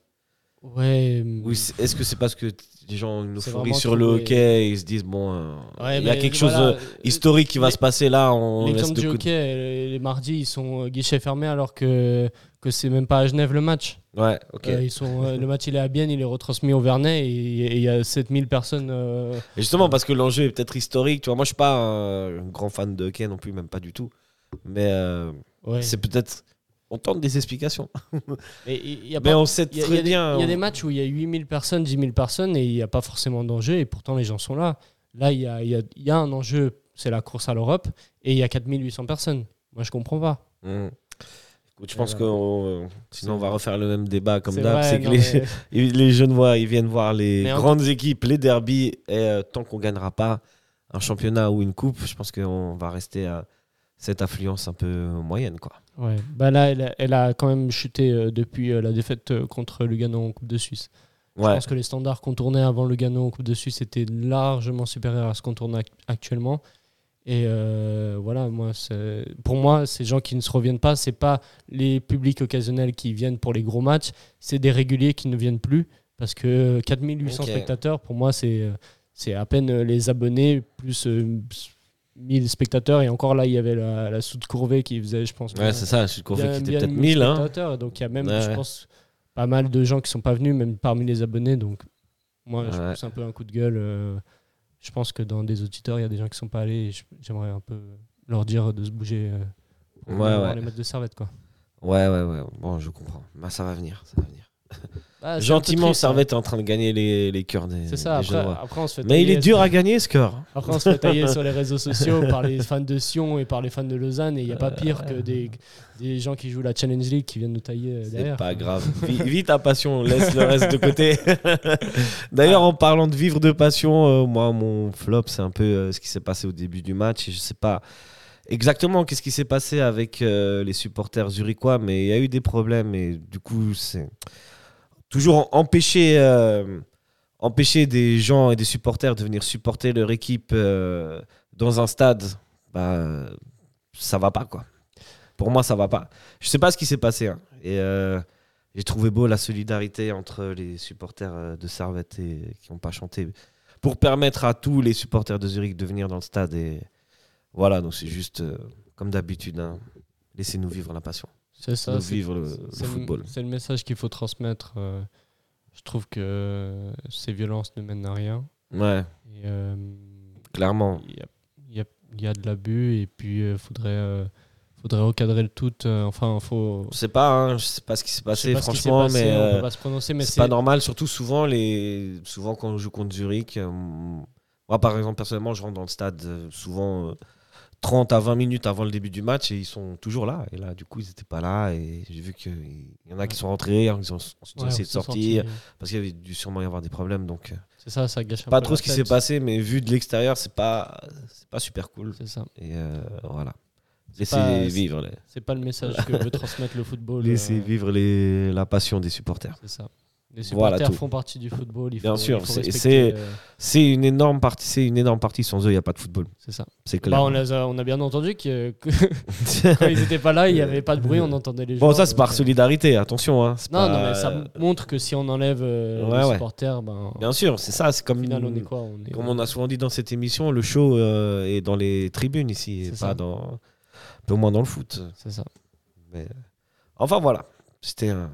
[SPEAKER 6] Ouais.
[SPEAKER 5] Ou c'est- est-ce que c'est parce que les gens ont une
[SPEAKER 6] C'est
[SPEAKER 5] euphorie
[SPEAKER 6] vraiment
[SPEAKER 5] sur le hockey et ils se disent bon, euh,
[SPEAKER 6] Ouais,
[SPEAKER 5] il y a quelque chose
[SPEAKER 6] voilà,
[SPEAKER 5] de historique qui va
[SPEAKER 6] les-
[SPEAKER 5] se passer là,
[SPEAKER 6] L'exemple du hockey, les, les mardis, ils sont euh, guichets fermés alors que, que c'est même pas à Genève le match.
[SPEAKER 5] Ouais, ok.
[SPEAKER 6] Euh, ils sont, euh, le match il est à Bienne, il est retransmis au Vernet et il y a 7000 personnes. euh,
[SPEAKER 5] Et justement parce que l'enjeu est peut-être historique. Tu vois, moi je suis pas un, grand fan de hockey non plus, même pas du tout. Mais euh,
[SPEAKER 6] ouais.
[SPEAKER 5] c'est peut-être on tente des explications.
[SPEAKER 6] Mais il y a
[SPEAKER 5] Mais
[SPEAKER 6] pas-
[SPEAKER 5] on sait très bien.
[SPEAKER 6] il y a des matchs où il y a 8000 personnes, 10 000 personnes et il n'y a pas forcément d'enjeu et pourtant les gens sont là. Là, il y a, y a- y a un enjeu, c'est la course à l'Europe et il y a 4800 personnes. Moi, je comprends pas.
[SPEAKER 5] Mmh. Écoute, je pense que on- sinon on va refaire le même débat comme d'hab. C'est que les,
[SPEAKER 6] mais-
[SPEAKER 5] les jeunes voient, ils viennent voir les
[SPEAKER 6] Mais en
[SPEAKER 5] grandes équipes, les derbies, et euh, tant qu'on gagnera pas un championnat ou une coupe, je pense qu'on va rester à cette affluence un peu moyenne, quoi.
[SPEAKER 6] Ouais. Bah là, elle a, elle a quand même chuté euh, depuis euh, la défaite euh, contre Lugano en Coupe de Suisse. Je pense que les standards qu'on tournait avant Lugano en Coupe de Suisse étaient largement supérieurs à ce qu'on tourne ac- actuellement. Et euh, voilà, moi, pour moi, ces gens qui ne se reviennent pas, c'est pas les publics occasionnels qui viennent pour les gros matchs, c'est des réguliers qui ne viennent plus. Parce que 4800
[SPEAKER 5] Ok.
[SPEAKER 6] spectateurs, pour moi, c'est à peine les abonnés plus 1000 spectateurs. Et encore là, il y avait la, la soude courvée qui faisait, je pense,
[SPEAKER 5] Ouais, c'est ça,
[SPEAKER 6] bien-
[SPEAKER 5] convaincu qu'il
[SPEAKER 6] bien
[SPEAKER 5] était peut-être 1000. Hein.
[SPEAKER 6] spectateurs. Et donc il y a même,
[SPEAKER 5] Ouais,
[SPEAKER 6] je pense, pas mal de gens qui sont pas venus, même parmi les abonnés. Donc moi, je pousse un peu un coup de gueule. euh, je pense que dans des auditeurs, il y a des gens qui sont pas allés. J'aimerais un peu leur dire de se bouger euh, avoir
[SPEAKER 5] ouais.
[SPEAKER 6] les mettre de servette, quoi.
[SPEAKER 5] Ouais, ouais, ouais. Bon, je comprends. Bah, ça va venir. Ça va venir.
[SPEAKER 6] Ah, c'est peu
[SPEAKER 5] Gentiment,
[SPEAKER 6] hein.
[SPEAKER 5] Servette est en train de gagner les, les cœurs des,
[SPEAKER 6] C'est ça,
[SPEAKER 5] des
[SPEAKER 6] après, après on se fait
[SPEAKER 5] Mais il est dur à gagner, ce cœur.
[SPEAKER 6] Après, on se fait tailler sur les réseaux sociaux par les fans de Sion et par les fans de Lausanne. Et il n'y a pas pire que des, des gens qui jouent la Challenge League qui viennent nous tailler euh,
[SPEAKER 5] C'est
[SPEAKER 6] derrière.
[SPEAKER 5] pas grave. Vis, vis ta passion, laisse le reste de côté. D'ailleurs, en parlant de vivre de passion, euh, moi, mon flop, c'est un peu euh, ce qui s'est passé au début du match. Et je sais pas exactement qu'est-ce qui s'est passé avec euh, les supporters zurichois, mais il y a eu des problèmes. Et du coup, c'est toujours empêcher, euh, empêcher des gens et des supporters de venir supporter leur équipe euh, dans un stade. Bah, ça va pas, quoi. Pour moi, ça va pas. Je sais pas ce qui s'est passé. hein. Et euh, j'ai trouvé beau la solidarité entre les supporters de Servette et qui n'ont pas chanté pour permettre à tous les supporters de Zurich de venir dans le stade. Et voilà, donc c'est juste comme d'habitude. hein. Laissez-nous vivre la passion.
[SPEAKER 6] C'est ça.
[SPEAKER 5] Vivre le, le football.
[SPEAKER 6] C'est le message qu'il faut transmettre. euh, je trouve que ces violences ne mènent à rien.
[SPEAKER 5] Ouais,
[SPEAKER 6] Et, euh,
[SPEAKER 5] clairement.
[SPEAKER 6] Il y y y a de l'abus et puis il faudrait, euh, faudrait recadrer le tout. euh, enfin, faut.
[SPEAKER 5] Je sais pas, hein, je sais pas ce qui s'est passé,
[SPEAKER 6] pas
[SPEAKER 5] franchement,
[SPEAKER 6] passé,
[SPEAKER 5] mais
[SPEAKER 6] on
[SPEAKER 5] euh,
[SPEAKER 6] peut pas se prononcer, mais
[SPEAKER 5] c'est pas normal. Surtout souvent, les... souvent quand on joue contre Zurich, euh, moi par exemple, personnellement, je rentre dans le stade souvent 30 à 20 minutes avant le début du match et ils sont toujours là. Et là, du coup, ils étaient pas là et j'ai vu qu'il y en a qui sont rentrés, ils ont,
[SPEAKER 6] Ouais,
[SPEAKER 5] essayé de sortir parce qu'il y avait dû sûrement y avoir des problèmes. Donc, euh,
[SPEAKER 6] C'est ça, ça gâche un
[SPEAKER 5] pas
[SPEAKER 6] peu
[SPEAKER 5] trop ce qui s'est passé, mais vu de l'extérieur, c'est pas, c'est pas super cool.
[SPEAKER 6] C'est ça.
[SPEAKER 5] Et euh, voilà. Laissez
[SPEAKER 6] pas-
[SPEAKER 5] vivre, les,
[SPEAKER 6] C'est pas le message que veut transmettre le football.
[SPEAKER 5] laissez
[SPEAKER 6] euh,
[SPEAKER 5] vivre les, la passion des supporters.
[SPEAKER 6] C'est ça. Les supporters font partie du football. Il
[SPEAKER 5] Bien
[SPEAKER 6] faut-
[SPEAKER 5] sûr, c'est-
[SPEAKER 6] respecter,
[SPEAKER 5] c'est-
[SPEAKER 6] euh,
[SPEAKER 5] C'est une énorme partie. C'est une énorme partie. Sans eux, il n'y a pas de football.
[SPEAKER 6] C'est ça.
[SPEAKER 5] C'est clair.
[SPEAKER 6] Bah, on, a, on a bien entendu que, que quand ils n'étaient pas là, il n'y avait pas de bruit, on entendait les gens.
[SPEAKER 5] bon, ça c'est par
[SPEAKER 6] euh,
[SPEAKER 5] solidarité. Attention. Hein.
[SPEAKER 6] Non,
[SPEAKER 5] pas-
[SPEAKER 6] non, mais ça montre que si on enlève euh,
[SPEAKER 5] Ouais,
[SPEAKER 6] les
[SPEAKER 5] ouais.
[SPEAKER 6] supporters, ben,
[SPEAKER 5] Bien sûr, c'est ça. C'est comme
[SPEAKER 6] final, on est quoi on est,
[SPEAKER 5] Comme on a souvent dit dans cette émission, le show euh, est dans les tribunes ici, et pas
[SPEAKER 6] ça.
[SPEAKER 5] dans un peu moins dans le foot.
[SPEAKER 6] C'est ça.
[SPEAKER 5] Mais enfin voilà, c'était un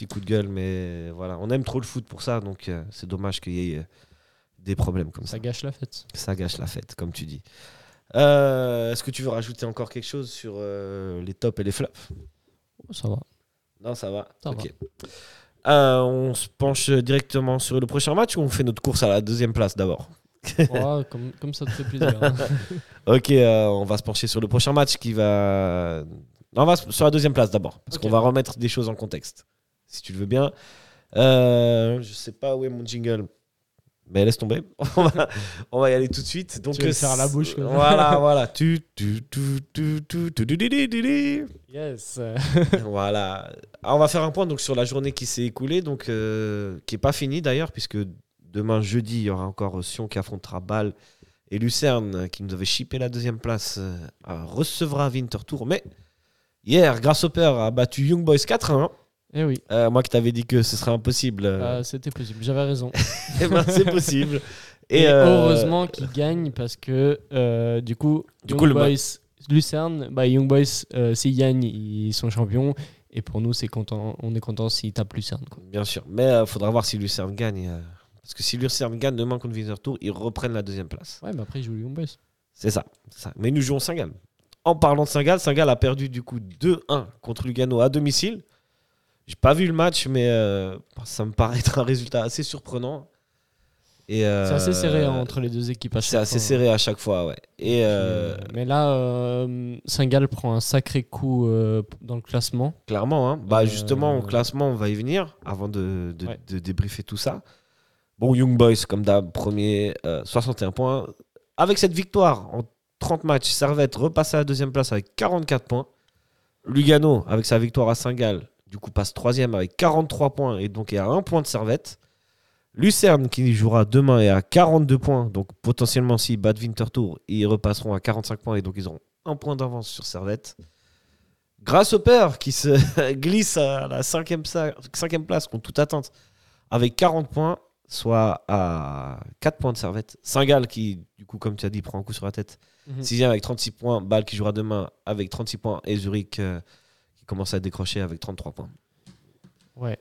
[SPEAKER 5] petit coup de gueule, mais voilà, on aime trop le foot pour ça, donc euh, c'est dommage qu'il y ait euh, des problèmes comme ça.
[SPEAKER 6] Ça gâche la fête.
[SPEAKER 5] Ça gâche la fête, comme tu dis. Euh, Est-ce que tu veux rajouter encore quelque chose sur les tops et les flops?
[SPEAKER 6] Ça va.
[SPEAKER 5] Non, ça va.
[SPEAKER 6] Ça
[SPEAKER 5] Ok. On se penche directement sur le prochain match ou on fait notre course à la deuxième place d'abord?
[SPEAKER 6] Comme, comme ça te fait plaisir. hein.
[SPEAKER 5] Ok, on va se pencher sur le prochain match qui va. Non, on va sur la deuxième place d'abord, parce qu'on va remettre des choses en contexte, si tu le veux bien. Euh, je sais pas où est mon jingle. Mais laisse tomber. on, va, on va y aller tout de suite. Donc,
[SPEAKER 6] tu
[SPEAKER 5] euh,
[SPEAKER 6] faire la bouche. Quoi.
[SPEAKER 5] Voilà, voilà. Tu, tu, tu, tu, tu, tu, tu, tu,
[SPEAKER 6] Yes.
[SPEAKER 5] voilà. Alors, on va faire un point donc, sur la journée qui s'est écoulée, donc, euh, qui n'est pas finie d'ailleurs, puisque demain, jeudi, il y aura encore Sion qui affrontera Bâle. Et Lucerne, qui nous avait chippé la deuxième place, euh, recevra Winterthur. Mais hier, Grasshopper a battu Young Boys 4-1.
[SPEAKER 6] Eh oui,
[SPEAKER 5] Euh, moi qui t'avais dit que ce serait impossible, euh,
[SPEAKER 6] euh, c'était possible. J'avais raison.
[SPEAKER 5] eh ben, c'est possible.
[SPEAKER 6] Et,
[SPEAKER 5] euh,
[SPEAKER 6] heureusement qu'ils gagnent parce que du coup,
[SPEAKER 5] Du
[SPEAKER 6] Young
[SPEAKER 5] coup, le
[SPEAKER 6] Boys, Lucerne, bah, Young Boys, s'ils gagnent, ils sont champions. Et pour nous, c'est content, on est content s'ils tapent Lucerne. Quoi.
[SPEAKER 5] Bien sûr. Mais il faudra voir si Lucerne gagne. parce que si Lucerne gagne demain contre Winterthur, ils reprennent la deuxième place.
[SPEAKER 6] Ouais, mais après, ils jouent Young Boys.
[SPEAKER 5] C'est ça, ça. Mais nous jouons Saint-Gall. En parlant de Saint-Gall, Saint-Gall a perdu du coup 2-1 contre Lugano à domicile. J'ai pas vu le match, mais euh, ça me paraît être un résultat assez surprenant. Et, euh,
[SPEAKER 6] C'est assez serré hein, entre les deux équipes. à
[SPEAKER 5] C'est assez
[SPEAKER 6] fois.
[SPEAKER 5] serré à chaque fois, ouais. Et euh,
[SPEAKER 6] mais là, euh, Saint-Gall prend un sacré coup euh, dans le classement.
[SPEAKER 5] clairement, hein, bah justement, au classement, on va y venir avant de, de,
[SPEAKER 6] Ouais.
[SPEAKER 5] de débriefer tout ça. Bon, Young Boys, comme d'hab, premier, euh, 61 points. Avec cette victoire en 30 matchs, Servette repasse à la deuxième place avec 44 points. Lugano, avec sa victoire à Saint-Gall, du coup passe troisième avec 43 points et donc est à un point de Servette. Lucerne, qui jouera demain, est à 42 points. Donc potentiellement, s'ils battent Winterthur, ils repasseront à 45 points et donc ils auront un point d'avance sur Servette. Grasshopper, qui se glisse à la cinquième, place contre toute attente, avec 40 points, soit à 4 points de Servette. Saint-Gall, qui, du coup, comme tu as dit, prend un coup sur la tête.
[SPEAKER 6] Mhm.
[SPEAKER 5] Sixième avec 36 points. Bâle qui jouera demain avec 36 points. Et Zurich euh, commence à décrocher avec 33 points.
[SPEAKER 6] Ouais.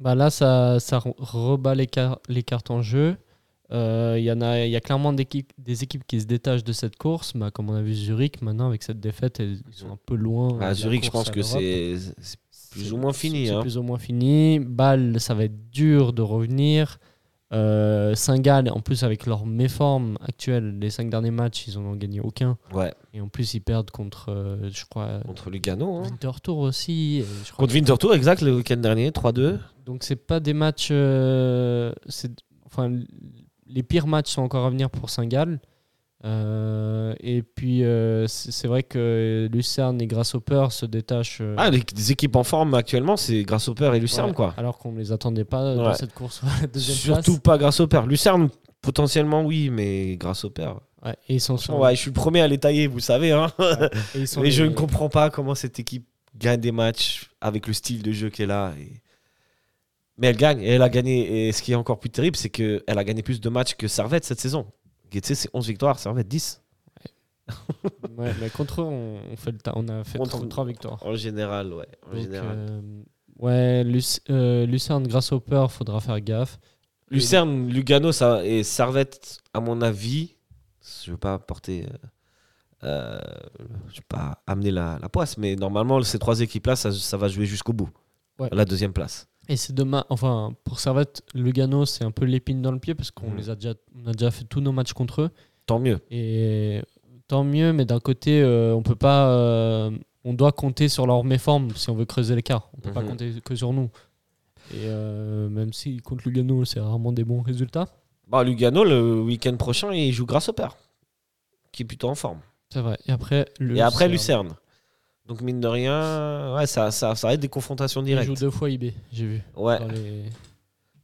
[SPEAKER 6] Bah là, ça, ça re- rebat les, car- les cartes en jeu. Euh, Il y en a, il y a clairement des équipes, des équipes qui se détachent de cette course, bah, comme on a vu Zurich. Maintenant, avec cette défaite, ils sont un peu loin. La
[SPEAKER 5] Zurich, je pense que c'est plus ou moins fini.
[SPEAKER 6] C'est
[SPEAKER 5] hein.
[SPEAKER 6] plus ou moins fini. Bâle, ça va être dur de revenir. Euh, Saint-Gall, en plus, avec leur méforme actuelle, les cinq derniers matchs, ils n'en ont gagné aucun.
[SPEAKER 5] Ouais,
[SPEAKER 6] Et en plus, ils perdent contre, euh, je crois,
[SPEAKER 5] contre Lugano. hein.
[SPEAKER 6] Winterthur aussi. et je crois
[SPEAKER 5] Contre Winterthur, exact, le week-end dernier, 3-2.
[SPEAKER 6] Donc c'est pas des matchs. euh, enfin, les pires matchs sont encore à venir pour Saint-Gall. Euh, et puis euh, c'est vrai que Lucerne et Grasshopper se détachent. euh,
[SPEAKER 5] Ah, les, les équipes en forme actuellement, c'est Grasshopper et Lucerne,
[SPEAKER 6] ouais,
[SPEAKER 5] quoi.
[SPEAKER 6] Alors qu'on ne les attendait pas dans cette course
[SPEAKER 5] Surtout
[SPEAKER 6] place.
[SPEAKER 5] pas Grasshopper. Lucerne, potentiellement, oui, mais Grasshopper.
[SPEAKER 6] Ouais, et ils sont sur-
[SPEAKER 5] Ouais, je suis le premier à les tailler, vous savez. Hein.
[SPEAKER 6] et sont
[SPEAKER 5] mais
[SPEAKER 6] les-
[SPEAKER 5] je ne comprends pas comment cette équipe gagne des matchs avec le style de jeu qu'elle a. et- Mais elle gagne, et elle a gagné. Et ce qui est encore plus terrible, c'est qu'elle a gagné plus de matchs que Servette cette saison. C'est 11 victoires, Servette 10.
[SPEAKER 6] Ouais, mais contre eux, on, fait le ta- on a fait
[SPEAKER 5] Contre-
[SPEAKER 6] 3, trois victoires.
[SPEAKER 5] En général, ouais. En
[SPEAKER 6] Donc,
[SPEAKER 5] général.
[SPEAKER 6] euh, ouais, Luc- euh, Lucerne, Grasshopper, faudra faire gaffe.
[SPEAKER 5] Lucerne, Lugano ça, et Servette, à mon avis, je veux pas porter. euh, euh, je veux pas amener la, la poisse, mais normalement, ces trois équipes-là, ça, ça va jouer jusqu'au bout.
[SPEAKER 6] Ouais.
[SPEAKER 5] La deuxième place.
[SPEAKER 6] Et c'est demain, enfin, pour Servette, Lugano, c'est un peu l'épine dans le pied parce qu'on
[SPEAKER 5] Mhm.
[SPEAKER 6] les a déjà, on a déjà fait tous nos matchs contre eux.
[SPEAKER 5] Tant mieux.
[SPEAKER 6] Et tant mieux, mais d'un côté, euh, on peut pas, euh, on doit compter sur leur méforme si on veut creuser l'écart. On peut pas
[SPEAKER 5] Mhm.
[SPEAKER 6] compter que sur nous. Et euh, même si contre Lugano, c'est rarement des bons résultats.
[SPEAKER 5] Bah, Lugano, le week-end prochain, il joue Grasshopper, qui est plutôt en forme.
[SPEAKER 6] C'est vrai. Et après, le
[SPEAKER 5] et après, Lucerne. Donc, mine de rien, ouais, ça, ça, ça va être des confrontations
[SPEAKER 6] Ils
[SPEAKER 5] directes.
[SPEAKER 6] jouent deux fois IB, j'ai vu.
[SPEAKER 5] Ouais,
[SPEAKER 6] les-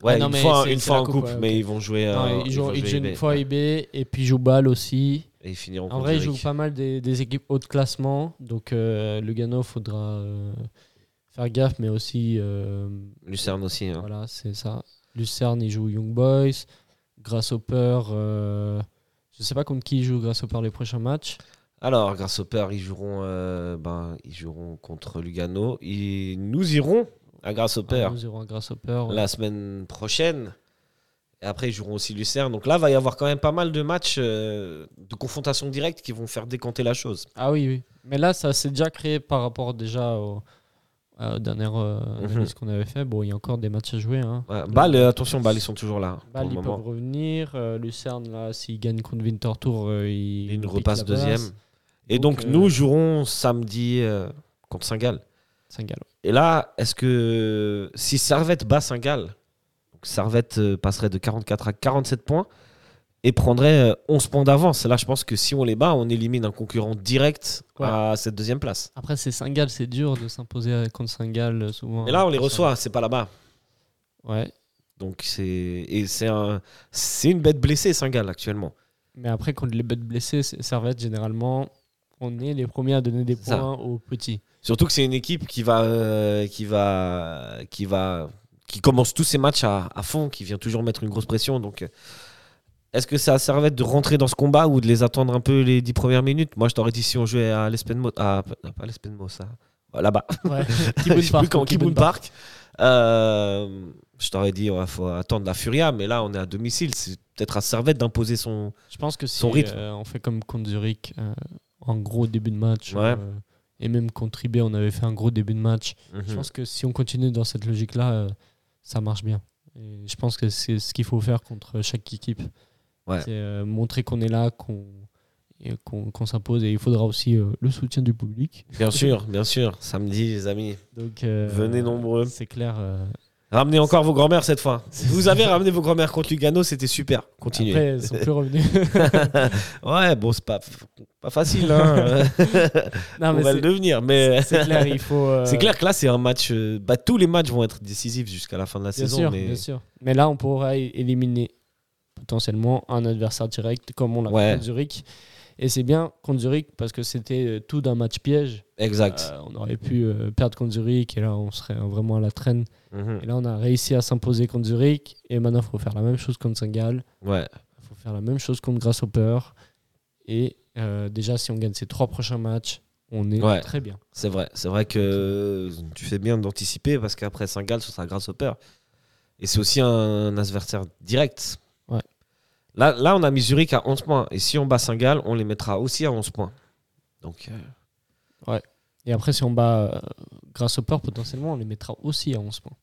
[SPEAKER 5] ouais
[SPEAKER 6] Ah non,
[SPEAKER 5] une fois, une fois en
[SPEAKER 6] coupe,
[SPEAKER 5] coupe,
[SPEAKER 6] ouais,
[SPEAKER 5] mais ils vont jouer.
[SPEAKER 6] Non,
[SPEAKER 5] euh,
[SPEAKER 6] ils jouent, ils jouent une
[SPEAKER 5] IB,
[SPEAKER 6] fois. IB et puis ils jouent balle aussi.
[SPEAKER 5] Et ils finiront
[SPEAKER 6] En vrai, ils jouent pas mal des, des équipes haut de classement. Donc, euh, Lugano, faudra euh, faire gaffe, mais aussi. euh,
[SPEAKER 5] Lucerne aussi. hein.
[SPEAKER 6] Voilà, c'est ça. Lucerne, il joue Young Boys. Grasshopper, euh, je sais pas contre qui il joue Grasshopper les prochains matchs.
[SPEAKER 5] Alors, Grasshopper, ils joueront, euh, ben, ils joueront contre Lugano. Et nous irons à Grasshopper
[SPEAKER 6] Ah, nous irons à Grasshopper. ouais.
[SPEAKER 5] la semaine prochaine. Et après, ils joueront aussi Lucerne. Donc là, va y avoir quand même pas mal de matchs euh, de confrontation directe qui vont faire décanter la chose.
[SPEAKER 6] Ah oui, oui. Mais là, ça s'est déjà créé par rapport déjà au, la dernière euh,
[SPEAKER 5] Mhm.
[SPEAKER 6] qu'on avait fait. Bon, il y a encore des matchs à jouer. Hein.
[SPEAKER 5] Ouais, Bâle, euh, attention, Bâle, ils sont toujours là. pour
[SPEAKER 6] Bâle,
[SPEAKER 5] le
[SPEAKER 6] ils peuvent revenir. Euh, Lucerne, là, s'ils gagnent contre Winterthur, euh, ils,
[SPEAKER 5] Ils nous repassent
[SPEAKER 6] place.
[SPEAKER 5] Et
[SPEAKER 6] Donc,
[SPEAKER 5] donc,
[SPEAKER 6] euh,
[SPEAKER 5] nous jouerons samedi euh, contre Saint-Gall.
[SPEAKER 6] Saint-Gall.
[SPEAKER 5] Et là, est-ce que si Servette bat Saint-Gall, Servette euh, passerait de 44 à 47 points et prendrait euh, 11 points d'avance. Là, je pense que si on les bat, on élimine un concurrent direct
[SPEAKER 6] Ouais.
[SPEAKER 5] à cette deuxième place.
[SPEAKER 6] Après, c'est Saint-Gall, c'est dur de s'imposer contre Saint-Gall souvent.
[SPEAKER 5] Et là, on les
[SPEAKER 6] Ça-
[SPEAKER 5] reçoit, c'est pas là-bas.
[SPEAKER 6] Ouais.
[SPEAKER 5] Donc c'est et c'est un c'est une bête blessée Saint-Gall actuellement.
[SPEAKER 6] Mais après, contre les bêtes blessées, Servette, généralement, on est les premiers à donner des
[SPEAKER 5] ça.
[SPEAKER 6] points aux petits.
[SPEAKER 5] Surtout que c'est une équipe qui va euh, qui va qui va qui commence tous ses matchs à, à fond, qui vient toujours mettre une grosse pression. Donc euh, est-ce que c'est à Servette de rentrer dans ce combat ou de les attendre un peu les 10 premières minutes? Moi, je t'aurais dit si on jouait à l'Espenmo, à, pas l'Espenmo, ça, là-bas.
[SPEAKER 6] Ouais. Park,
[SPEAKER 5] quand, Kiboun Park. Euh, je t'aurais dit, il faut attendre la Furia, mais là, on est à domicile. C'est peut-être à Servette d'imposer son.
[SPEAKER 6] Je pense que si
[SPEAKER 5] Son rythme.
[SPEAKER 6] euh, on fait comme contre Zurich, euh, en gros début de match,
[SPEAKER 5] Ouais.
[SPEAKER 6] euh, et même contre IB, on avait fait un gros début de match. Je
[SPEAKER 5] Mhm.
[SPEAKER 6] pense que si on continue dans cette logique-là, euh, ça marche bien. Et je pense que c'est ce qu'il faut faire contre chaque équipe.
[SPEAKER 5] Ouais.
[SPEAKER 6] C'est euh, montrer qu'on est là, qu'on qu'on s'impose. Et il faudra aussi euh, le soutien du public.
[SPEAKER 5] Bien sûr, bien sûr. Samedi, les amis.
[SPEAKER 6] Donc, euh,
[SPEAKER 5] Venez nombreux.
[SPEAKER 6] C'est clair. euh,
[SPEAKER 5] Ramenez encore vos grand-mères cette fois. Vous avez ramené vos grand-mères contre Lugano, c'était super. Continuez.
[SPEAKER 6] Après, elles sont plus revenues.
[SPEAKER 5] ouais, bon, c'est pas, pas facile. Hein.
[SPEAKER 6] non,
[SPEAKER 5] On
[SPEAKER 6] mais
[SPEAKER 5] va le
[SPEAKER 6] c'est-
[SPEAKER 5] devenir, mais
[SPEAKER 6] c'est clair, il faut. euh,
[SPEAKER 5] c'est clair que là, c'est un match. euh, Bah, tous les matchs vont être décisifs jusqu'à la fin de la
[SPEAKER 6] Bien
[SPEAKER 5] saison.
[SPEAKER 6] sûr,
[SPEAKER 5] mais...
[SPEAKER 6] bien sûr. Mais là, on pourra éliminer potentiellement un adversaire direct, comme on l'a
[SPEAKER 5] Ouais.
[SPEAKER 6] fait contre Zurich. Et c'est bien contre Zurich parce que c'était euh, tout d'un match piège.
[SPEAKER 5] Exact.
[SPEAKER 6] Euh, on aurait pu euh, perdre contre Zurich et là, on serait vraiment à la traîne.
[SPEAKER 5] Mhm.
[SPEAKER 6] Et là, on a réussi à s'imposer contre Zurich. Et maintenant, il faut faire la même chose contre Saint-Gall.
[SPEAKER 5] Ouais.
[SPEAKER 6] Il faut faire la même chose contre Grasshopper. Et euh, déjà, si on gagne ces trois prochains matchs, on est
[SPEAKER 5] Ouais.
[SPEAKER 6] très bien.
[SPEAKER 5] C'est vrai, c'est vrai que tu fais bien d'anticiper parce qu'après Saint-Gall, ce sera Grasshopper. Et c'est aussi un adversaire direct. Là, là, on a mis Zurich à 11 points. Et si on bat Saint-Gall, on les mettra aussi à 11 points. Donc, euh,
[SPEAKER 6] Et après, si on bat euh, Grasshopper, potentiellement, on les mettra aussi à 11 points.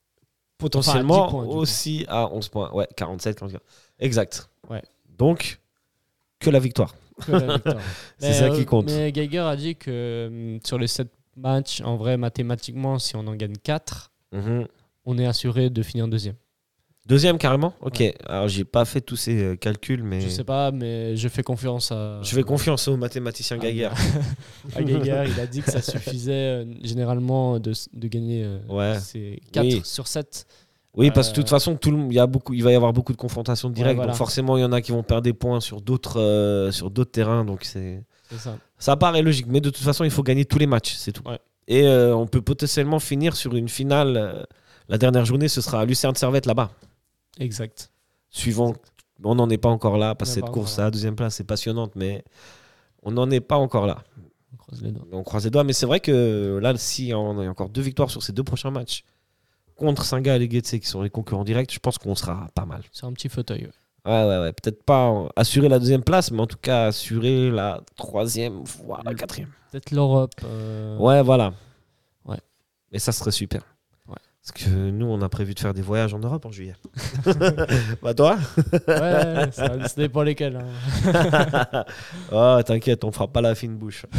[SPEAKER 5] potentiellement
[SPEAKER 6] 10 points, du coup.
[SPEAKER 5] aussi à 11 points. Ouais, 47, 44. Exact.
[SPEAKER 6] Ouais.
[SPEAKER 5] Donc, que la victoire. C'est ça
[SPEAKER 6] euh,
[SPEAKER 5] qui compte.
[SPEAKER 6] Mais Geiger a dit que hum, sur les 7 matchs, en vrai, mathématiquement, si on en gagne 4,
[SPEAKER 5] Mhm.
[SPEAKER 6] on est assuré de finir deuxième.
[SPEAKER 5] Deuxième carrément? Ok. Alors, j'ai pas fait tous ces euh, calculs, mais
[SPEAKER 6] Je sais pas, mais je fais confiance à.
[SPEAKER 5] je fais confiance au mathématicien
[SPEAKER 6] à-
[SPEAKER 5] Geiger.
[SPEAKER 6] à Geiger, il a dit que ça suffisait euh, généralement de, de gagner euh,
[SPEAKER 5] Ouais.
[SPEAKER 6] ces 4
[SPEAKER 5] Oui.
[SPEAKER 6] sur 7.
[SPEAKER 5] Oui, parce que de
[SPEAKER 6] Euh,
[SPEAKER 5] toute façon, tout le, monde- il, y a beaucoup, il va y avoir beaucoup de confrontations directes.
[SPEAKER 6] voilà.
[SPEAKER 5] Donc forcément, il y en a qui vont perdre des points sur d'autres euh, sur d'autres terrains. Donc c'est
[SPEAKER 6] ça.
[SPEAKER 5] ça paraît logique. Mais de toute façon, il faut gagner tous les matchs, c'est tout.
[SPEAKER 6] Ouais.
[SPEAKER 5] Et euh, on peut potentiellement finir sur une finale. euh, la dernière journée, ce sera à Lucerne Servette là-bas.
[SPEAKER 6] Exact.
[SPEAKER 5] Suivant, on n'en est pas encore là parce que cette course à la deuxième place c'est passionnante, mais on n'en est pas encore là.
[SPEAKER 6] On croise les doigts.
[SPEAKER 5] On croise les doigts, mais c'est vrai que là, si on a encore deux victoires sur ces deux prochains matchs contre Saint-Gall et Getse qui sont les concurrents directs, je pense qu'on sera pas mal.
[SPEAKER 6] C'est un petit fauteuil. ouais.
[SPEAKER 5] Ouais, ouais, ouais. Peut-être pas assurer la deuxième place, mais en tout cas assurer la troisième, voire la quatrième.
[SPEAKER 6] Peut-être l'Europe. euh,
[SPEAKER 5] Ouais, voilà.
[SPEAKER 6] Ouais.
[SPEAKER 5] Et ça serait super. Parce que nous, on a prévu de faire des voyages en Europe en juillet. bah toi?
[SPEAKER 6] Ouais, ça, ça dépend lesquels. hein.
[SPEAKER 5] Oh, t'inquiète, on fera pas la fine bouche.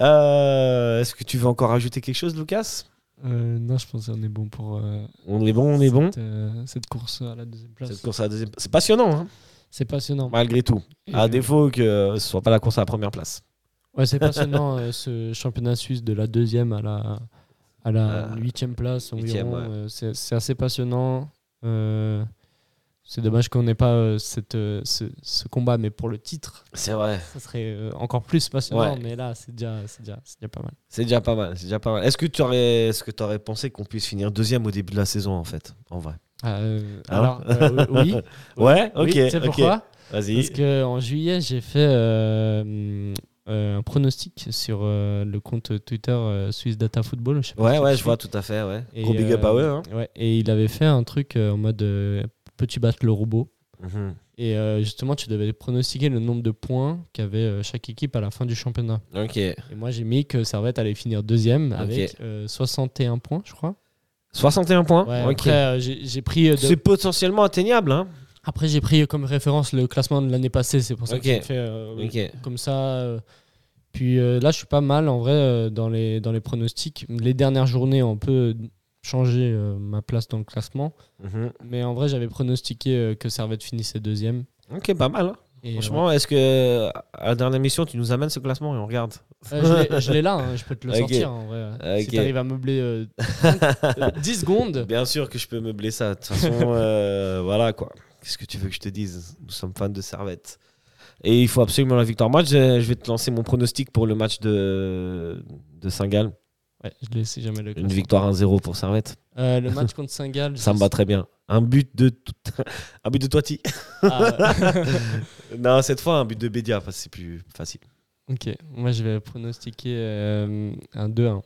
[SPEAKER 5] Euh, Est-ce que tu veux encore ajouter quelque chose, Lucas?
[SPEAKER 6] Euh, non, je pense qu'on est bon pour euh,
[SPEAKER 5] On est bon, on est bon.
[SPEAKER 6] cette, euh, cette course à la deuxième place.
[SPEAKER 5] Cette course à la deuxième- C'est passionnant, hein,
[SPEAKER 6] C'est passionnant.
[SPEAKER 5] malgré tout.
[SPEAKER 6] Et,
[SPEAKER 5] À
[SPEAKER 6] euh,
[SPEAKER 5] défaut que ce soit pas la course à la première place.
[SPEAKER 6] Ouais, c'est passionnant euh, ce championnat suisse de la deuxième à la à la
[SPEAKER 5] Euh,
[SPEAKER 6] huitième place environ.
[SPEAKER 5] ouais.
[SPEAKER 6] Euh, c'est assez passionnant. Euh, c'est dommage qu'on n'ait pas euh, cette, euh, ce, ce combat, mais pour le titre,
[SPEAKER 5] C'est vrai.
[SPEAKER 6] ça serait euh, encore plus passionnant.
[SPEAKER 5] Ouais.
[SPEAKER 6] Mais là, c'est déjà, c'est déjà, c'est déjà pas mal.
[SPEAKER 5] C'est déjà pas mal. C'est déjà pas mal. Est-ce que tu aurais, est-ce que aurais pensé qu'on puisse finir deuxième au début de la saison en fait, en vrai? Hein
[SPEAKER 6] alors, oui.
[SPEAKER 5] Ouais, ok.
[SPEAKER 6] Oui, tu sais
[SPEAKER 5] ok.
[SPEAKER 6] pourquoi?
[SPEAKER 5] Vas-y.
[SPEAKER 6] Parce qu'en juillet, j'ai fait un pronostic sur euh, le compte Twitter euh, Swiss Data Football. Je sais pas
[SPEAKER 5] Ouais,
[SPEAKER 6] si
[SPEAKER 5] ouais, je vois tout à fait. Ouais.
[SPEAKER 6] Et,
[SPEAKER 5] Gros big up à
[SPEAKER 6] euh,
[SPEAKER 5] eux. Hein.
[SPEAKER 6] Ouais, et il avait fait un truc euh, en mode euh, peux-tu battre le robot
[SPEAKER 5] Mhm.
[SPEAKER 6] Et euh, justement, tu devais pronostiquer le nombre de points qu'avait euh, chaque équipe à la fin du championnat.
[SPEAKER 5] Ok.
[SPEAKER 6] Et moi, j'ai mis que Servette allait finir deuxième avec euh, 61 points, je crois.
[SPEAKER 5] 61 points?
[SPEAKER 6] Ouais,
[SPEAKER 5] ok.
[SPEAKER 6] Après, euh, j'ai pris, euh, de-
[SPEAKER 5] C'est potentiellement atteignable. Hein.
[SPEAKER 6] après, j'ai pris comme référence le classement de l'année passée. C'est pour ça que j'ai fait euh, comme ça. Puis euh, là, je suis pas mal en vrai euh, dans, les, dans les pronostics. Les dernières journées ont un peu changé euh, ma place dans le classement.
[SPEAKER 5] Mhm.
[SPEAKER 6] Mais en vrai, j'avais pronostiqué que Servette finissait deuxième.
[SPEAKER 5] Ok, pas mal. hein.
[SPEAKER 6] Et,
[SPEAKER 5] Franchement, est-ce que à la dernière mission, tu nous amènes ce classement et on regarde
[SPEAKER 6] euh, je l'ai- là, hein, je peux te le sortir en vrai.
[SPEAKER 5] Ok.
[SPEAKER 6] Si tu arrives à meubler euh, 30, euh, 10 secondes.
[SPEAKER 5] Bien sûr que je peux meubler ça. De toute façon, euh, voilà quoi. Qu'est-ce que tu veux que je te dise? Nous sommes fans de Servette. Et il faut absolument la victoire. Moi, je, je vais te lancer mon pronostic pour le match de, de Saint-Gall.
[SPEAKER 6] Ouais, je l'ai si jamais le
[SPEAKER 5] Une victoire 1-0 pour Servette.
[SPEAKER 6] Euh, le match contre Saint-Gall.
[SPEAKER 5] Ça me va très bien. Un but de, un but de Toiti.
[SPEAKER 6] Ah,
[SPEAKER 5] non, cette fois, un but de Bédia, c'est plus facile.
[SPEAKER 6] ok, moi je vais pronostiquer euh, un 2-1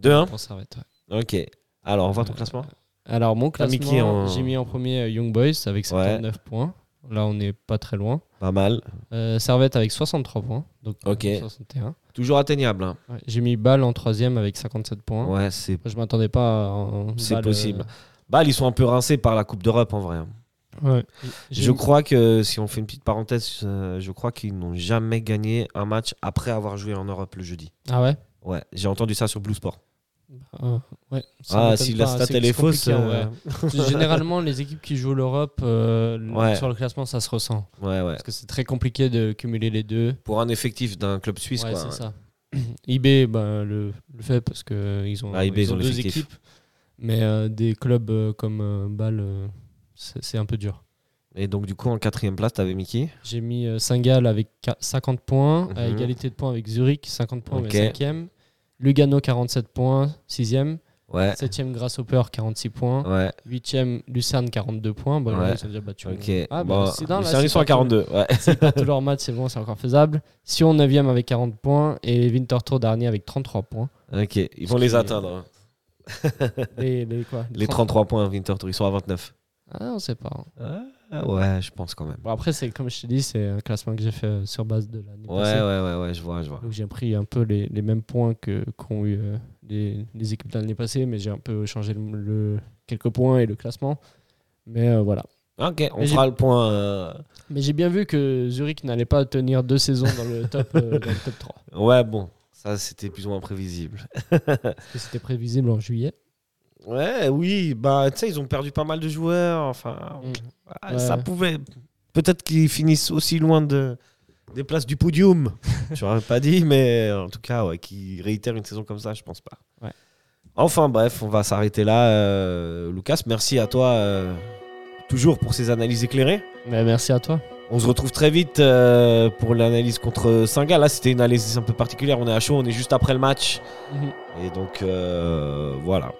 [SPEAKER 5] 2-1
[SPEAKER 6] pour Servette. ouais.
[SPEAKER 5] Ok. Alors, on voit ton
[SPEAKER 6] Euh,
[SPEAKER 5] classement
[SPEAKER 6] Alors, mon classement,
[SPEAKER 5] en-
[SPEAKER 6] j'ai mis en premier Young Boys avec 59 points. Là, on n'est pas très loin.
[SPEAKER 5] Pas mal.
[SPEAKER 6] Euh, Servette avec 63 points. Donc,
[SPEAKER 5] Ok.
[SPEAKER 6] 61.
[SPEAKER 5] Toujours atteignable. hein.
[SPEAKER 6] Ouais, j'ai mis Bâle en troisième avec 57 points.
[SPEAKER 5] Ouais, c'est
[SPEAKER 6] Je m'attendais pas à un
[SPEAKER 5] C'est possible. Bâle, ils sont un peu rincés par la Coupe d'Europe en vrai. hein.
[SPEAKER 6] euh, ouais.
[SPEAKER 5] Je crois que, si on fait une petite parenthèse, euh, je crois qu'ils n'ont jamais gagné un match après avoir joué en Europe le jeudi.
[SPEAKER 6] Ah ouais?
[SPEAKER 5] Ouais, j'ai entendu ça sur Blue Sport.
[SPEAKER 6] Ah, ouais,
[SPEAKER 5] Ah, si la stat elle est fausse. euh,
[SPEAKER 6] Généralement, les équipes qui jouent l'Europe, euh,
[SPEAKER 5] Ouais.
[SPEAKER 6] sur le classement, ça se ressent. Parce que c'est très compliqué de cumuler les deux.
[SPEAKER 5] Pour un effectif d'un club suisse,
[SPEAKER 6] ouais,
[SPEAKER 5] quoi.
[SPEAKER 6] c'est ça. IB bah, le, le fait parce qu'ils ont,
[SPEAKER 5] Ah, IB,
[SPEAKER 6] ils
[SPEAKER 5] ils
[SPEAKER 6] ont
[SPEAKER 5] ont
[SPEAKER 6] deux équipes. Mais euh, des clubs euh, comme Bâle, c'est un peu dur.
[SPEAKER 5] Et donc, du coup, en quatrième place, t'avais Mickey.
[SPEAKER 6] J'ai mis Saint-Gall avec qua- 50 points, à
[SPEAKER 5] Mhm.
[SPEAKER 6] égalité de points avec Zurich, 50 points,
[SPEAKER 5] Ok.
[SPEAKER 6] mais 5e. Lugano, 47 points, 6e.
[SPEAKER 5] Ouais.
[SPEAKER 6] 7e, Grasshopper, 46 points.
[SPEAKER 5] Ouais,
[SPEAKER 6] 8e, Lucerne, 42 points. Bon,
[SPEAKER 5] Ouais.
[SPEAKER 6] ils ont déjà battu.
[SPEAKER 5] ok.
[SPEAKER 6] Ah, bah,
[SPEAKER 5] bon,
[SPEAKER 6] c'est dans, là,
[SPEAKER 5] Lucerne, ils
[SPEAKER 6] c'est
[SPEAKER 5] sont à
[SPEAKER 6] pas tout-
[SPEAKER 5] 42. Ouais.
[SPEAKER 6] S'ils perdent tous leurs matchs, c'est bon, c'est encore faisable. Sion 9e avec 40 points et Winterthur dernier avec 33 points.
[SPEAKER 5] Ok, ils vont
[SPEAKER 6] Ce
[SPEAKER 5] les atteindre. hein.
[SPEAKER 6] Les, les quoi?
[SPEAKER 5] Les 33 points, Winter Tour, ils sont à 29.
[SPEAKER 6] Ah, on sait pas. hein.
[SPEAKER 5] Ah ouais, je pense quand même.
[SPEAKER 6] Bon, après, c'est comme je t'ai dit, c'est un classement que j'ai fait euh, sur base de l'année
[SPEAKER 5] Ouais,
[SPEAKER 6] passée.
[SPEAKER 5] ouais, ouais, ouais, je vois, je vois.
[SPEAKER 6] Donc j'ai pris un peu les, les mêmes points que qu'ont eu euh, les, les équipes de l'année passée, mais j'ai un peu changé le, le- quelques points et le classement. Mais euh, voilà.
[SPEAKER 5] Ok, on
[SPEAKER 6] Mais
[SPEAKER 5] fera le point. euh,
[SPEAKER 6] Mais j'ai bien vu que Zurich n'allait pas tenir deux saisons dans le top, dans le top 3.
[SPEAKER 5] Ouais, bon, ça c'était plus ou moins prévisible.
[SPEAKER 6] Parce que c'était prévisible en juillet.
[SPEAKER 5] Ouais, oui, bah tu sais, ils ont perdu pas mal de joueurs. Enfin, ah,
[SPEAKER 6] Ouais.
[SPEAKER 5] ça pouvait. Peut-être qu'ils finissent aussi loin de des places du podium. Je n'aurais pas dit, mais en tout cas, ouais, qu'ils réitèrent une saison comme ça, je pense pas.
[SPEAKER 6] Ouais.
[SPEAKER 5] Enfin bref, on va s'arrêter là. euh, Lucas, merci à toi euh, toujours pour ces analyses éclairées.
[SPEAKER 6] Mais merci à toi.
[SPEAKER 5] On se retrouve très vite euh, pour l'analyse contre Singa. Là, c'était une analyse un peu particulière. On est à chaud, on est juste après le match.
[SPEAKER 6] Mhm.
[SPEAKER 5] Et donc, voilà.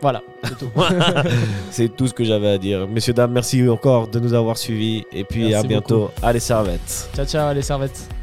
[SPEAKER 6] Voilà, c'est tout.
[SPEAKER 5] C'est tout ce que j'avais à dire. Messieurs, dames, merci encore de nous avoir suivis. Et puis
[SPEAKER 6] Merci
[SPEAKER 5] à bientôt. Allez, servette.
[SPEAKER 6] ciao, ciao, les servettes.